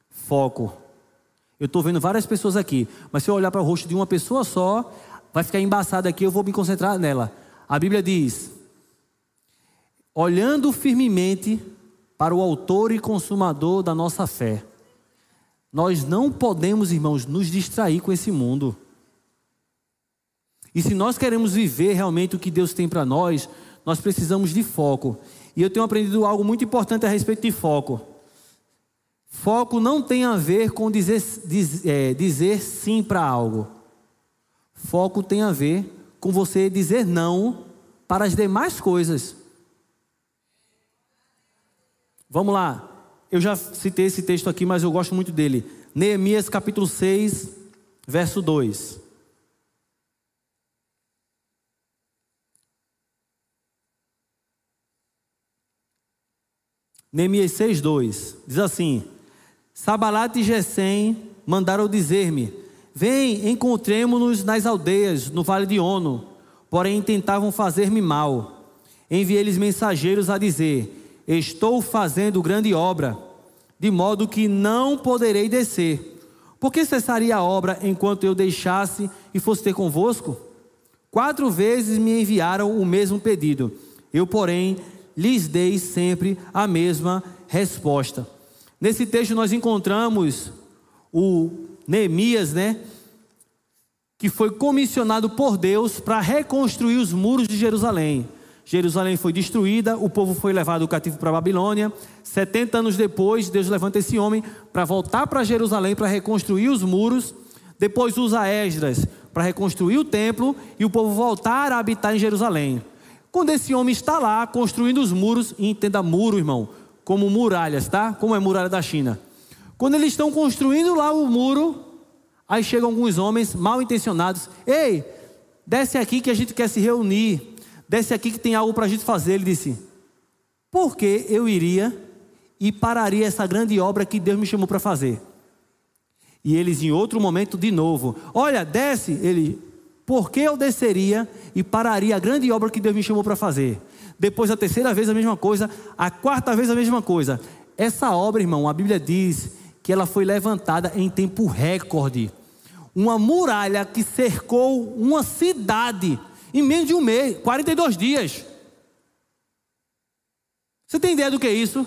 Speaker 1: Foco. Eu estou vendo várias pessoas aqui, mas se eu olhar para o rosto de uma pessoa só, vai ficar embaçado aqui, eu vou me concentrar nela. A Bíblia diz: olhando firmemente para o Autor e Consumador da nossa fé. Nós não podemos, irmãos, nos distrair com esse mundo. E se nós queremos viver realmente o que Deus tem para nós, nós precisamos de foco. E eu tenho aprendido algo muito importante a respeito de foco. Foco não tem a ver com dizer, diz, é, dizer sim para algo. Foco tem a ver com você dizer não para as demais coisas. Vamos lá. Eu já citei esse texto aqui, mas eu gosto muito dele. Neemias capítulo 6, verso 2. Neemias 6,2 diz assim: Sabalat e Gesem mandaram dizer-me: Vem, encontremo-nos nas aldeias, no vale de Ono. Porém, tentavam fazer-me mal. Enviei-lhes mensageiros a dizer: Estou fazendo grande obra, de modo que não poderei descer. Por que cessaria a obra enquanto eu deixasse e fosse ter convosco? Quatro vezes me enviaram o mesmo pedido. Eu, porém, lhes dei sempre a mesma resposta. Nesse texto nós encontramos o Neemias, né? Que foi comissionado por Deus para reconstruir os muros de Jerusalém. Jerusalém foi destruída, o povo foi levado cativo para a Babilônia. 70 anos depois, Deus levanta esse homem para voltar para Jerusalém para reconstruir os muros. Depois usa Esdras para reconstruir o templo e o povo voltar a habitar em Jerusalém. Quando esse homem está lá construindo os muros, entenda muro, irmão, como muralhas, tá? Como é muralha da China. Quando eles estão construindo lá o muro, aí chegam alguns homens mal intencionados. Ei, desce aqui que a gente quer se reunir. Desce aqui que tem algo para a gente fazer. Ele disse: Por que eu iria e pararia essa grande obra que Deus me chamou para fazer? E eles, em outro momento, de novo: Olha, desce. Ele, por que eu desceria e pararia a grande obra que Deus me chamou para fazer? Depois, a terceira vez, a mesma coisa. A quarta vez, a mesma coisa. Essa obra, irmão, a Bíblia diz que ela foi levantada em tempo recorde. Uma muralha que cercou uma cidade em menos de um mês 42 dias. Você tem ideia do que é isso?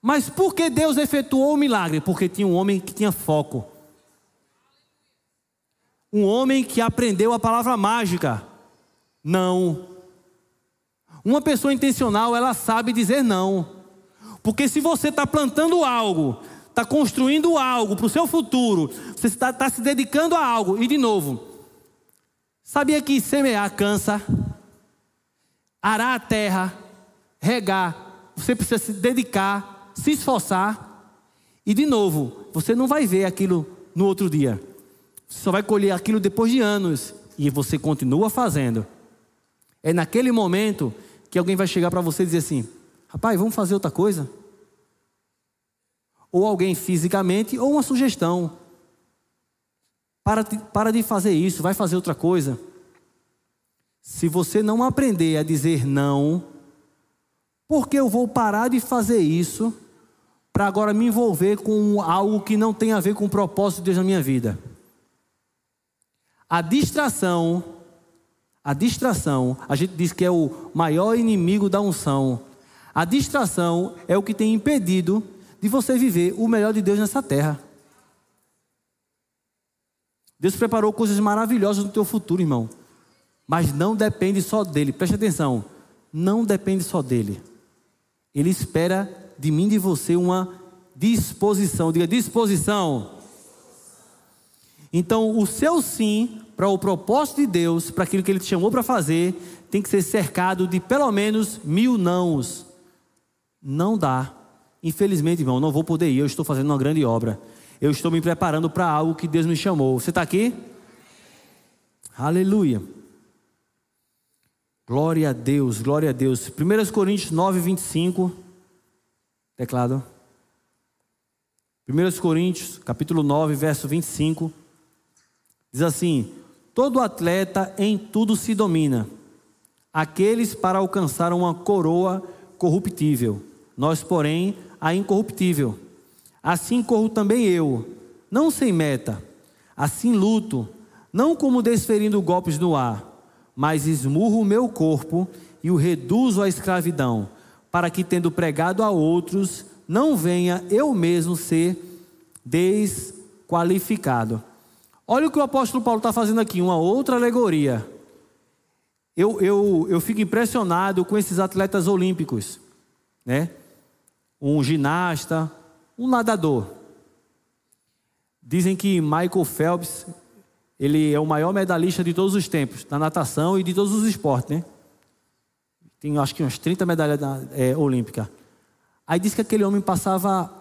Speaker 1: Mas por que Deus efetuou o milagre? Porque tinha um homem que tinha foco um homem que aprendeu a palavra mágica. Não. Uma pessoa intencional, ela sabe dizer não. Porque se você está plantando algo, está construindo algo para o seu futuro, você está, está se dedicando a algo, e de novo, sabia que semear cansa, arar a terra, regar, você precisa se dedicar, se esforçar, e de novo, você não vai ver aquilo no outro dia. Você só vai colher aquilo depois de anos e você continua fazendo. É naquele momento que alguém vai chegar para você e dizer assim: rapaz, vamos fazer outra coisa? Ou alguém fisicamente, ou uma sugestão. Para, para de fazer isso, vai fazer outra coisa. Se você não aprender a dizer não, porque eu vou parar de fazer isso para agora me envolver com algo que não tem a ver com o propósito de Deus na minha vida? A distração, a distração, a gente diz que é o maior inimigo da unção. A distração é o que tem impedido de você viver o melhor de Deus nessa terra. Deus preparou coisas maravilhosas no teu futuro, irmão. Mas não depende só dele. Preste atenção. Não depende só dele. Ele espera de mim e de você uma disposição. Diga disposição. Então, o seu sim para o propósito de Deus, para aquilo que Ele te chamou para fazer, tem que ser cercado de pelo menos mil nãos. Não dá. Infelizmente, irmão, não vou poder ir. Eu estou fazendo uma grande obra. Eu estou me preparando para algo que Deus me chamou. Você está aqui? Aleluia. Glória a Deus, glória a Deus. 1 Coríntios 9, 25. Teclado. 1 Coríntios, capítulo 9, verso 25. Diz assim: todo atleta em tudo se domina, aqueles para alcançar uma coroa corruptível, nós, porém, a incorruptível. Assim corro também eu, não sem meta. Assim luto, não como desferindo golpes no ar, mas esmurro o meu corpo e o reduzo à escravidão, para que, tendo pregado a outros, não venha eu mesmo ser desqualificado. Olha o que o apóstolo Paulo está fazendo aqui, uma outra alegoria. Eu, eu, eu fico impressionado com esses atletas olímpicos, né? Um ginasta, um nadador. Dizem que Michael Phelps, ele é o maior medalhista de todos os tempos, da natação e de todos os esportes, né? Tem acho que umas 30 medalhas é, olímpicas. Aí diz que aquele homem passava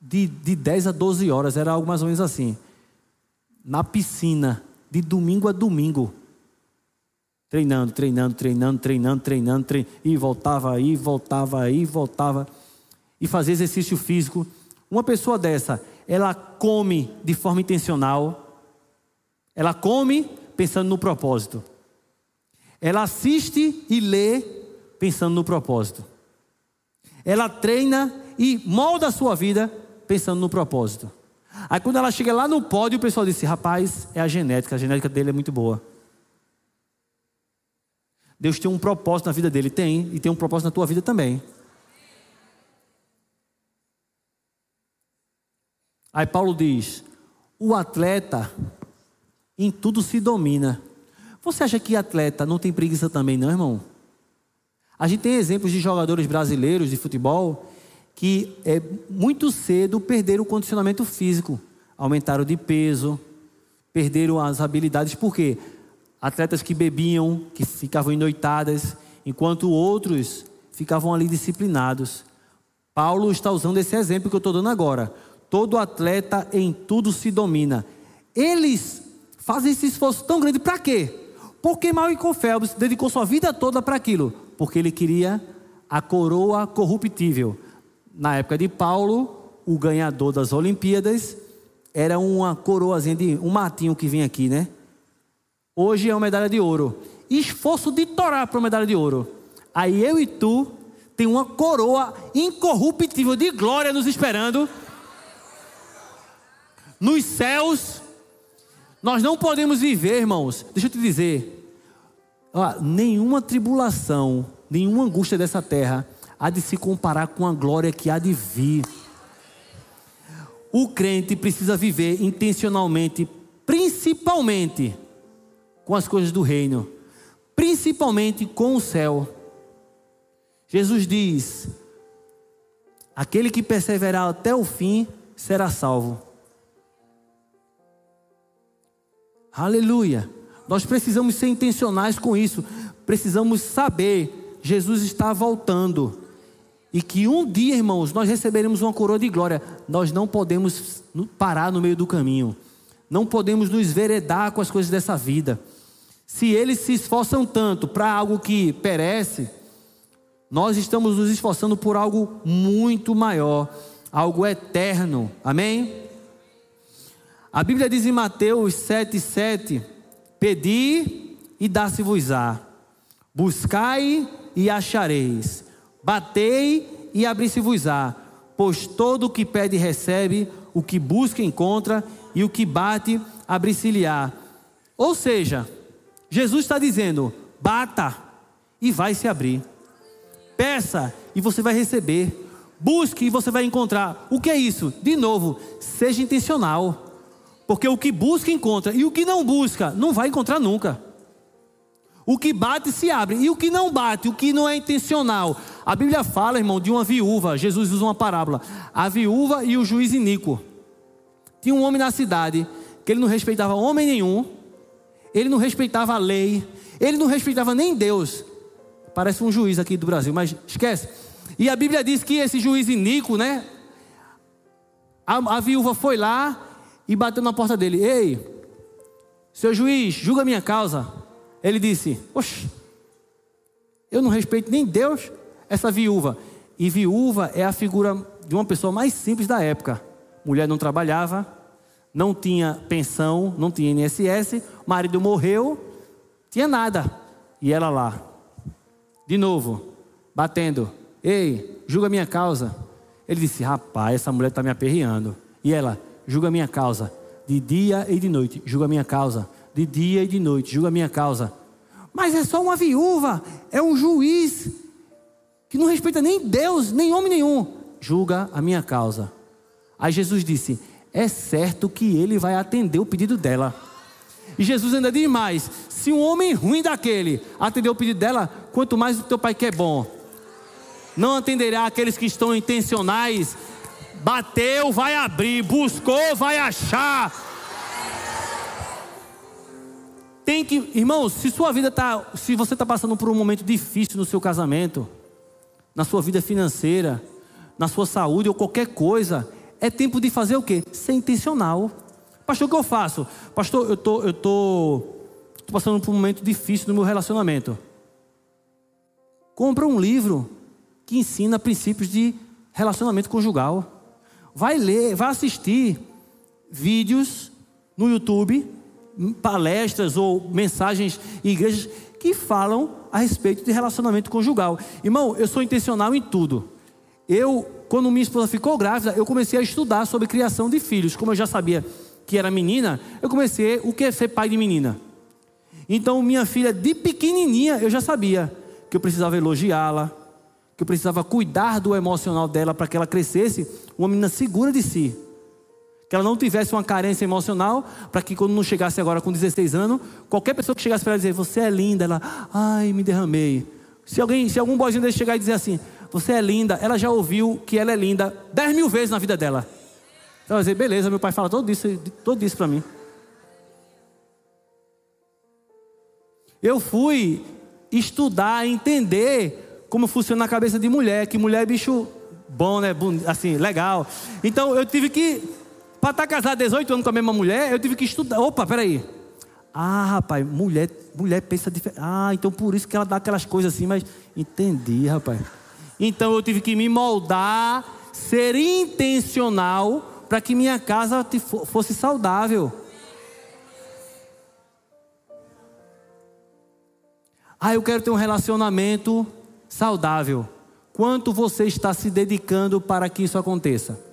Speaker 1: de, de 10 a 12 horas, era algo mais ou menos assim na piscina, de domingo a domingo. Treinando, treinando, treinando, treinando, treinando, treinando e voltava aí, voltava aí, voltava. E fazia exercício físico. Uma pessoa dessa, ela come de forma intencional, ela come pensando no propósito. Ela assiste e lê pensando no propósito. Ela treina e molda a sua vida pensando no propósito. Aí quando ela chega lá no pódio, o pessoal disse: rapaz, é a genética, a genética dele é muito boa. Deus tem um propósito na vida dele, tem, e tem um propósito na tua vida também. Aí Paulo diz: o atleta em tudo se domina. Você acha que atleta não tem preguiça também, não, irmão? A gente tem exemplos de jogadores brasileiros de futebol que é, muito cedo perderam o condicionamento físico, aumentaram de peso, perderam as habilidades, por quê? Atletas que bebiam, que ficavam enoitadas, enquanto outros ficavam ali disciplinados. Paulo está usando esse exemplo que eu estou dando agora. Todo atleta em tudo se domina. Eles fazem esse esforço tão grande para quê? Porque Malcolm Phelps dedicou sua vida toda para aquilo, porque ele queria a coroa corruptível, na época de Paulo, o ganhador das Olimpíadas era uma coroazinha de um matinho que vinha aqui, né? Hoje é uma medalha de ouro. Esforço de torar para uma medalha de ouro. Aí eu e tu tem uma coroa incorruptível de glória nos esperando. Nos céus, nós não podemos viver, irmãos. Deixa eu te dizer, ó, nenhuma tribulação, nenhuma angústia dessa terra há de se comparar com a glória que há de vir. O crente precisa viver intencionalmente, principalmente com as coisas do reino, principalmente com o céu. Jesus diz: aquele que perseverar até o fim será salvo. Aleluia. Nós precisamos ser intencionais com isso. Precisamos saber, Jesus está voltando. E que um dia, irmãos, nós receberemos uma coroa de glória. Nós não podemos parar no meio do caminho. Não podemos nos veredar com as coisas dessa vida. Se eles se esforçam tanto para algo que perece, nós estamos nos esforçando por algo muito maior, algo eterno. Amém? A Bíblia diz em Mateus 7,7: Pedi e dá-se-vos-á, buscai e achareis Batei e abri-se-vos-á, pois todo o que pede recebe, o que busca encontra, e o que bate abri-se-lhe-á. Ou seja, Jesus está dizendo: bata e vai se abrir. Peça e você vai receber. Busque e você vai encontrar. O que é isso? De novo, seja intencional. Porque o que busca, encontra. E o que não busca, não vai encontrar nunca. O que bate se abre. E o que não bate, o que não é intencional. A Bíblia fala, irmão, de uma viúva. Jesus usa uma parábola. A viúva e o juiz iníquo. Tinha um homem na cidade que ele não respeitava homem nenhum. Ele não respeitava a lei. Ele não respeitava nem Deus. Parece um juiz aqui do Brasil, mas esquece. E a Bíblia diz que esse juiz iníquo, né? A, a viúva foi lá e bateu na porta dele. Ei, seu juiz, julga minha causa. Ele disse: Oxe, eu não respeito nem Deus, essa viúva. E viúva é a figura de uma pessoa mais simples da época. Mulher não trabalhava, não tinha pensão, não tinha INSS, marido morreu, tinha nada. E ela lá, de novo, batendo: Ei, julga minha causa. Ele disse: Rapaz, essa mulher está me aperreando. E ela, julga minha causa. De dia e de noite, julga minha causa. De dia e de noite, julga a minha causa. Mas é só uma viúva, é um juiz que não respeita nem Deus, nem homem nenhum. Julga a minha causa. Aí Jesus disse: É certo que ele vai atender o pedido dela. E Jesus ainda diz mais: se um homem ruim daquele atender o pedido dela, quanto mais o teu pai que é bom. Não atenderá aqueles que estão intencionais. Bateu, vai abrir. Buscou, vai achar. Tem que, irmãos, se sua vida está, se você está passando por um momento difícil no seu casamento, na sua vida financeira, na sua saúde ou qualquer coisa, é tempo de fazer o quê? Ser intencional. Pastor, o que eu faço? Pastor, eu tô, eu tô, tô passando por um momento difícil no meu relacionamento. Compra um livro que ensina princípios de relacionamento conjugal. Vai ler, vai assistir vídeos no YouTube, palestras ou mensagens em igrejas que falam a respeito de relacionamento conjugal. Irmão, eu sou intencional em tudo. Eu, quando minha esposa ficou grávida, eu comecei a estudar sobre criação de filhos. Como eu já sabia que era menina, eu comecei o que é ser pai de menina. Então, minha filha, de pequenininha, eu já sabia que eu precisava elogiá-la, que eu precisava cuidar do emocional dela para que ela crescesse uma menina segura de si. Que ela não tivesse uma carência emocional, para que quando não chegasse agora com 16 anos, qualquer pessoa que chegasse para ela dizer, você é linda, ela, ai, me derramei. Se alguém, se algum boizinho desse chegar e dizer assim, você é linda, ela já ouviu que ela é linda 10 mil vezes na vida dela. Ela vai dizer, beleza, meu pai fala todo isso, todo isso para mim. Eu fui estudar, entender como funciona a cabeça de mulher, que mulher é bicho bom, né? Assim, legal. Então eu tive que, para estar tá casado 18 anos com a mesma mulher, eu tive que estudar. Opa, peraí. Ah, rapaz, mulher, mulher pensa diferente. Ah, então por isso que ela dá aquelas coisas assim, mas entendi, rapaz. Então eu tive que me moldar, ser intencional para que minha casa fosse saudável. Ah, eu quero ter um relacionamento saudável. Quanto você está se dedicando para que isso aconteça?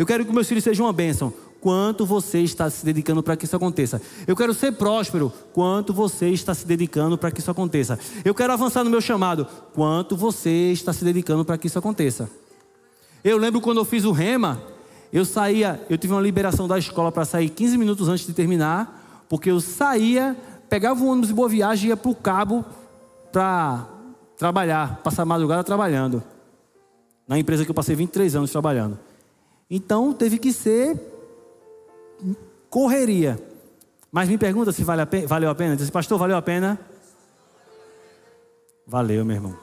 Speaker 1: Eu quero que meus filhos sejam uma bênção. Quanto você está se dedicando para que isso aconteça? Eu quero ser próspero. Quanto você está se dedicando para que isso aconteça? Eu quero avançar no meu chamado. Quanto você está se dedicando para que isso aconteça? Eu lembro quando eu fiz o rema, eu saía, eu tive uma liberação da escola para sair 15 minutos antes de terminar, porque eu saía, pegava um ônibus de boa viagem e ia para o cabo para trabalhar, passar a madrugada trabalhando. Na empresa que eu passei 23 anos trabalhando. Então teve que ser correria. Mas me pergunta se vale a pena, valeu a pena. Diz, pastor, valeu a pena? Valeu, meu irmão.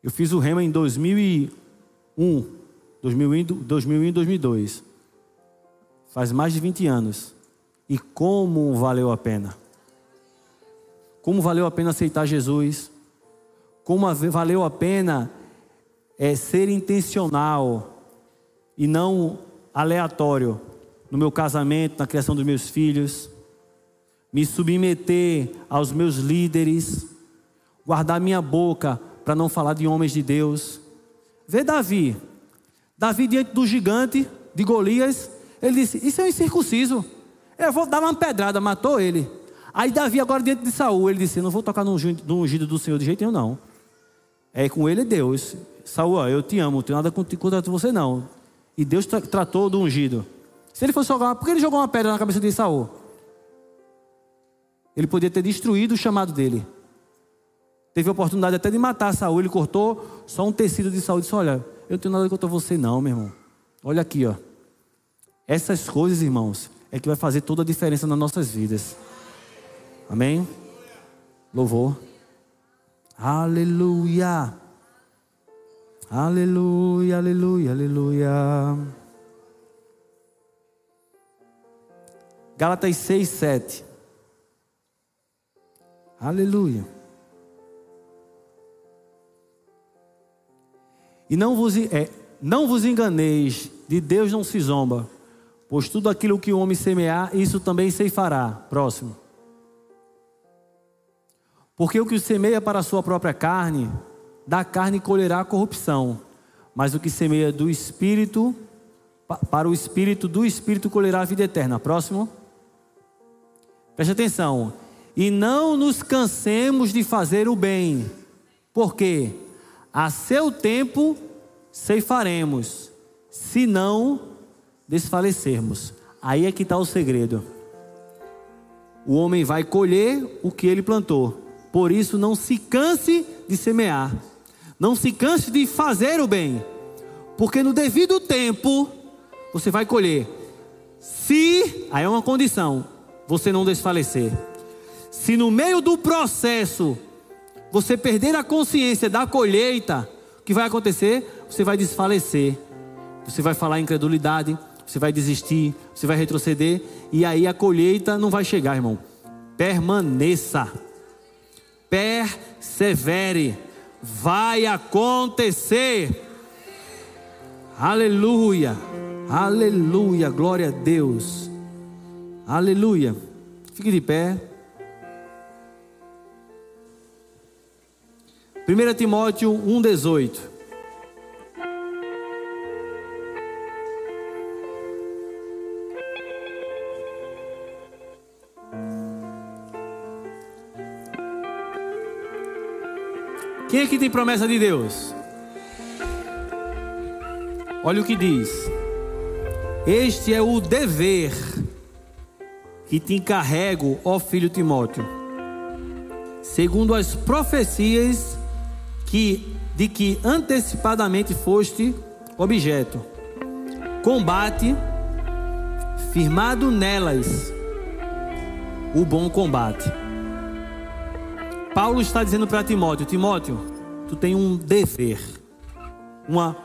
Speaker 1: Eu fiz o rema em 2001. 2001 e 2002. Faz mais de 20 anos. E como valeu a pena? Como valeu a pena aceitar Jesus? Como valeu a pena é, ser intencional e não aleatório no meu casamento, na criação dos meus filhos, me submeter aos meus líderes, guardar minha boca para não falar de homens de Deus. Vê Davi, Davi, diante do gigante de Golias, ele disse: Isso é um incircunciso. Eu vou dar uma pedrada, matou ele. Aí Davi, agora diante de Saul, ele disse: não vou tocar no ungido do Senhor de jeito nenhum, não. É com ele é Deus. Saul, eu te amo, não tenho nada contra você, não. E Deus tra tratou do ungido. Se ele fosse jogar, por que ele jogou uma pedra na cabeça de Saul? Ele podia ter destruído o chamado dele. Teve a oportunidade até de matar Saul, ele cortou só um tecido de Saul e disse: Olha, eu não tenho nada contra você, não, meu irmão. Olha aqui, ó. Essas coisas, irmãos, é que vai fazer toda a diferença nas nossas vidas. Amém? Louvor. Aleluia. Aleluia, aleluia, aleluia. Gálatas 6, 7. Aleluia. E não vos, é, não vos enganeis, de Deus não se zomba, pois tudo aquilo que o homem semear, isso também se fará. Próximo. Porque o que semeia para a sua própria carne, da carne colherá a corrupção, mas o que semeia do espírito, para o espírito, do espírito colherá a vida eterna. Próximo. Preste atenção. E não nos cansemos de fazer o bem, porque a seu tempo ceifaremos, se não desfalecermos. Aí é que está o segredo. O homem vai colher o que ele plantou. Por isso, não se canse de semear. Não se canse de fazer o bem. Porque no devido tempo, você vai colher. Se, aí é uma condição, você não desfalecer. Se no meio do processo você perder a consciência da colheita, o que vai acontecer? Você vai desfalecer. Você vai falar incredulidade, você vai desistir, você vai retroceder e aí a colheita não vai chegar, irmão. Permaneça. Persevere. Vai acontecer. Aleluia. Aleluia. Glória a Deus. Aleluia. Fique de pé. 1 Timóteo 1,18. Quem aqui tem promessa de Deus? Olha o que diz. Este é o dever que te encarrego, ó filho Timóteo, segundo as profecias que de que antecipadamente foste objeto. Combate firmado nelas o bom combate. Paulo está dizendo para Timóteo: Timóteo, tu tem um dever, uma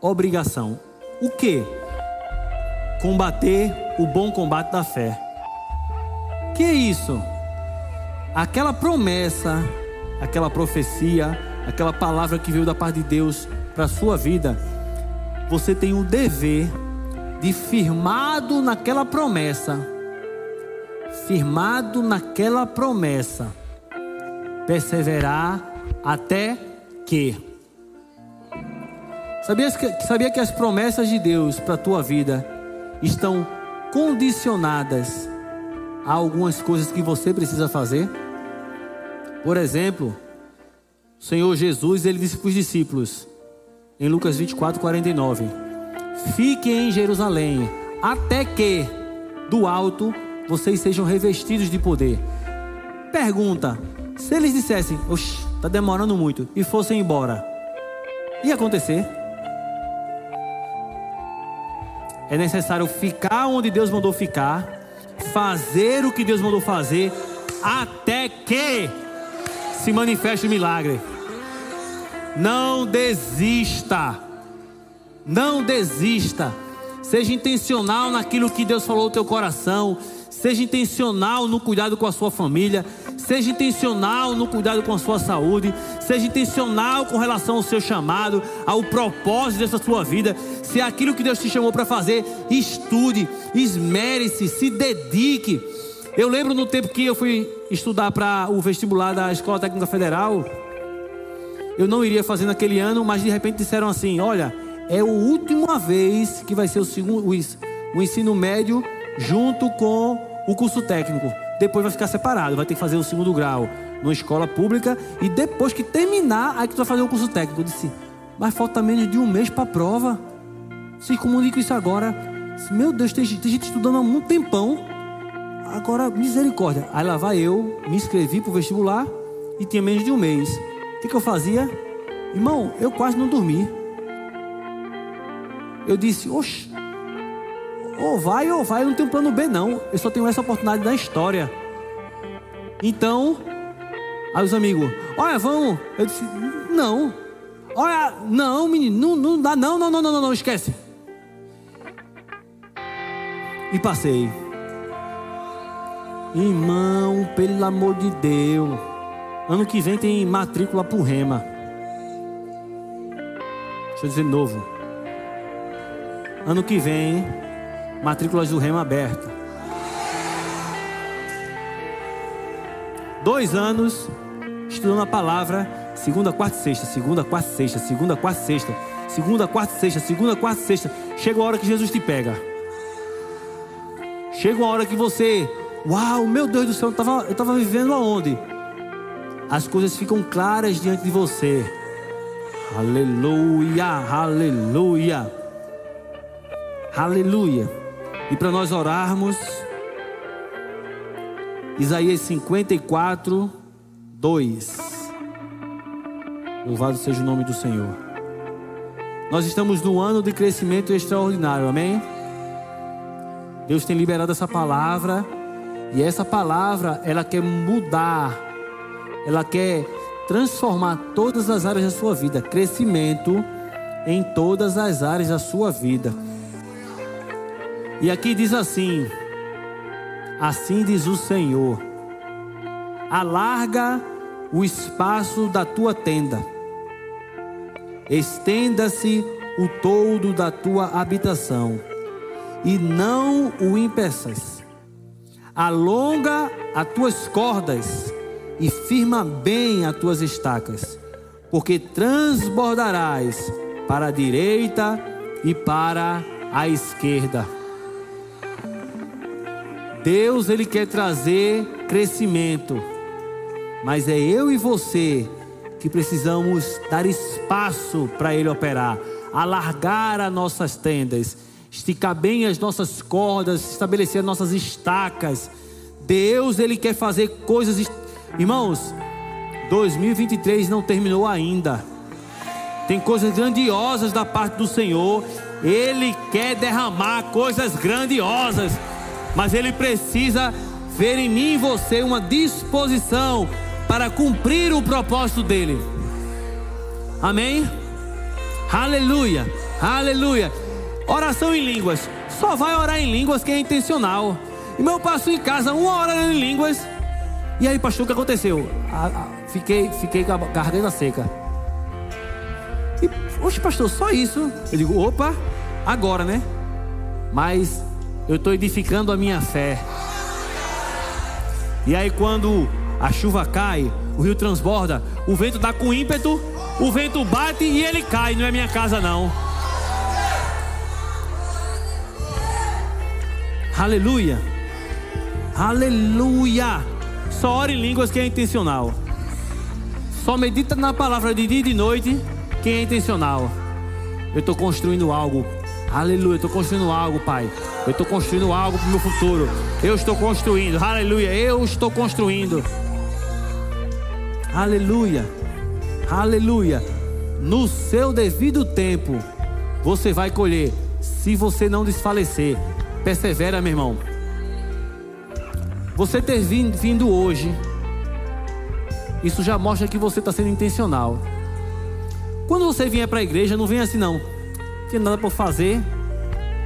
Speaker 1: obrigação. O que? Combater o bom combate da fé. Que é isso? Aquela promessa, aquela profecia, aquela palavra que veio da parte de Deus para a sua vida, você tem o dever de firmado naquela promessa, firmado naquela promessa, perseverar até que. Sabia que, sabia que as promessas de Deus para a tua vida estão condicionadas a algumas coisas que você precisa fazer? Por exemplo, o Senhor Jesus, ele disse para os discípulos, em Lucas 24, 49: Fiquem em Jerusalém, até que do alto vocês sejam revestidos de poder. Pergunta: se eles dissessem, oxe, está demorando muito, e fossem embora, ia acontecer? É necessário ficar onde Deus mandou ficar, fazer o que Deus mandou fazer, até que se manifeste o milagre. Não desista. Não desista. Seja intencional naquilo que Deus falou no teu coração. Seja intencional no cuidado com a sua família. Seja intencional no cuidado com a sua saúde. Seja intencional com relação ao seu chamado, ao propósito dessa sua vida. Se é aquilo que Deus te chamou para fazer, estude, esmere-se, se dedique. Eu lembro no tempo que eu fui estudar para o vestibular da Escola Técnica Federal, eu não iria fazer naquele ano, mas de repente disseram assim: olha, é a última vez que vai ser o, segundo, o ensino médio junto com o curso técnico. Depois vai ficar separado, vai ter que fazer o segundo grau numa escola pública e depois que terminar, aí que tu vai fazer o curso técnico. Eu disse, mas falta menos de um mês para a prova. Se comunica isso agora. Meu Deus, tem, tem gente estudando há um tempão. Agora, misericórdia. Aí lá vai eu, me inscrevi para o vestibular e tinha menos de um mês. O que, que eu fazia? Irmão, eu quase não dormi. Eu disse, oxe, ou vai ou vai, eu não tenho plano B não. Eu só tenho essa oportunidade na história. Então, aí os amigos, olha, vamos. Eu disse, não. Olha, não, menino, não, não dá, não, não, não, não, não, não, esquece. E passei. Irmão, pelo amor de Deus. Ano que vem tem matrícula pro Rema. Deixa eu dizer de novo. Ano que vem, matrículas do Rema aberta. Dois anos, estudando a palavra, segunda, quarta sexta, segunda, quarta sexta, segunda, quarta sexta, segunda, quarta sexta, segunda, quarta sexta. Chega a hora que Jesus te pega. Chega uma hora que você, uau, meu Deus do céu, eu estava eu tava vivendo aonde? As coisas ficam claras diante de você. Aleluia, aleluia, aleluia. E para nós orarmos, Isaías 54, 2. Louvado seja o nome do Senhor. Nós estamos no ano de crescimento extraordinário, amém? Deus tem liberado essa palavra e essa palavra ela quer mudar, ela quer transformar todas as áreas da sua vida, crescimento em todas as áreas da sua vida. E aqui diz assim: Assim diz o Senhor: Alarga o espaço da tua tenda, estenda-se o todo da tua habitação, e não o impeças. Alonga as tuas cordas e firma bem as tuas estacas, porque transbordarás para a direita e para a esquerda. Deus ele quer trazer crescimento, mas é eu e você que precisamos dar espaço para ele operar, alargar as nossas tendas, esticar bem as nossas cordas, estabelecer as nossas estacas. Deus ele quer fazer coisas, irmãos. 2023 não terminou ainda. Tem coisas grandiosas da parte do Senhor. Ele quer derramar coisas grandiosas mas ele precisa ver em mim e você uma disposição para cumprir o propósito dele. Amém? Aleluia, aleluia. Oração em línguas. Só vai orar em línguas quem é intencional. E meu passo em casa uma hora em línguas. E aí, pastor, o que aconteceu? Ah, ah, fiquei, fiquei com a garganta seca. E, oxe, pastor, só isso? Eu digo, opa, agora, né? Mas eu estou edificando a minha fé. E aí, quando a chuva cai, o rio transborda, o vento dá com ímpeto, o vento bate e ele cai. Não é minha casa, não. Aleluia. Aleluia. Só ore em línguas quem é intencional. Só medita na palavra de dia e de noite quem é intencional. Eu estou construindo algo Aleluia, estou construindo algo, Pai. Eu estou construindo algo para o meu futuro. Eu estou construindo, aleluia, eu estou construindo. Aleluia, aleluia. No seu devido tempo, você vai colher, se você não desfalecer. Persevera, meu irmão. Você ter vindo hoje, isso já mostra que você está sendo intencional. Quando você vier para a igreja, não vem assim não tinha nada para fazer.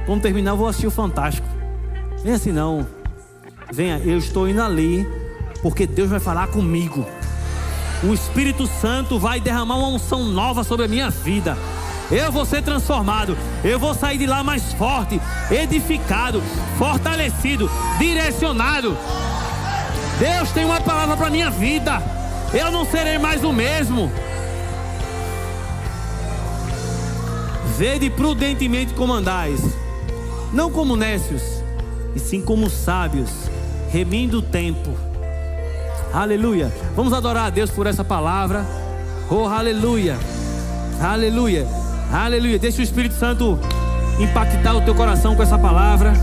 Speaker 1: Quando terminar, eu vou assistir o Fantástico. Vem assim não. Venha, eu estou indo ali porque Deus vai falar comigo. O Espírito Santo vai derramar uma unção nova sobre a minha vida. Eu vou ser transformado. Eu vou sair de lá mais forte, edificado, fortalecido, direcionado. Deus tem uma palavra para minha vida. Eu não serei mais o mesmo. Vede prudentemente como andais, não como nécios, e sim como sábios, remindo o tempo. Aleluia. Vamos adorar a Deus por essa palavra. Oh, aleluia. Aleluia. Aleluia. Deixa o Espírito Santo impactar o teu coração com essa palavra.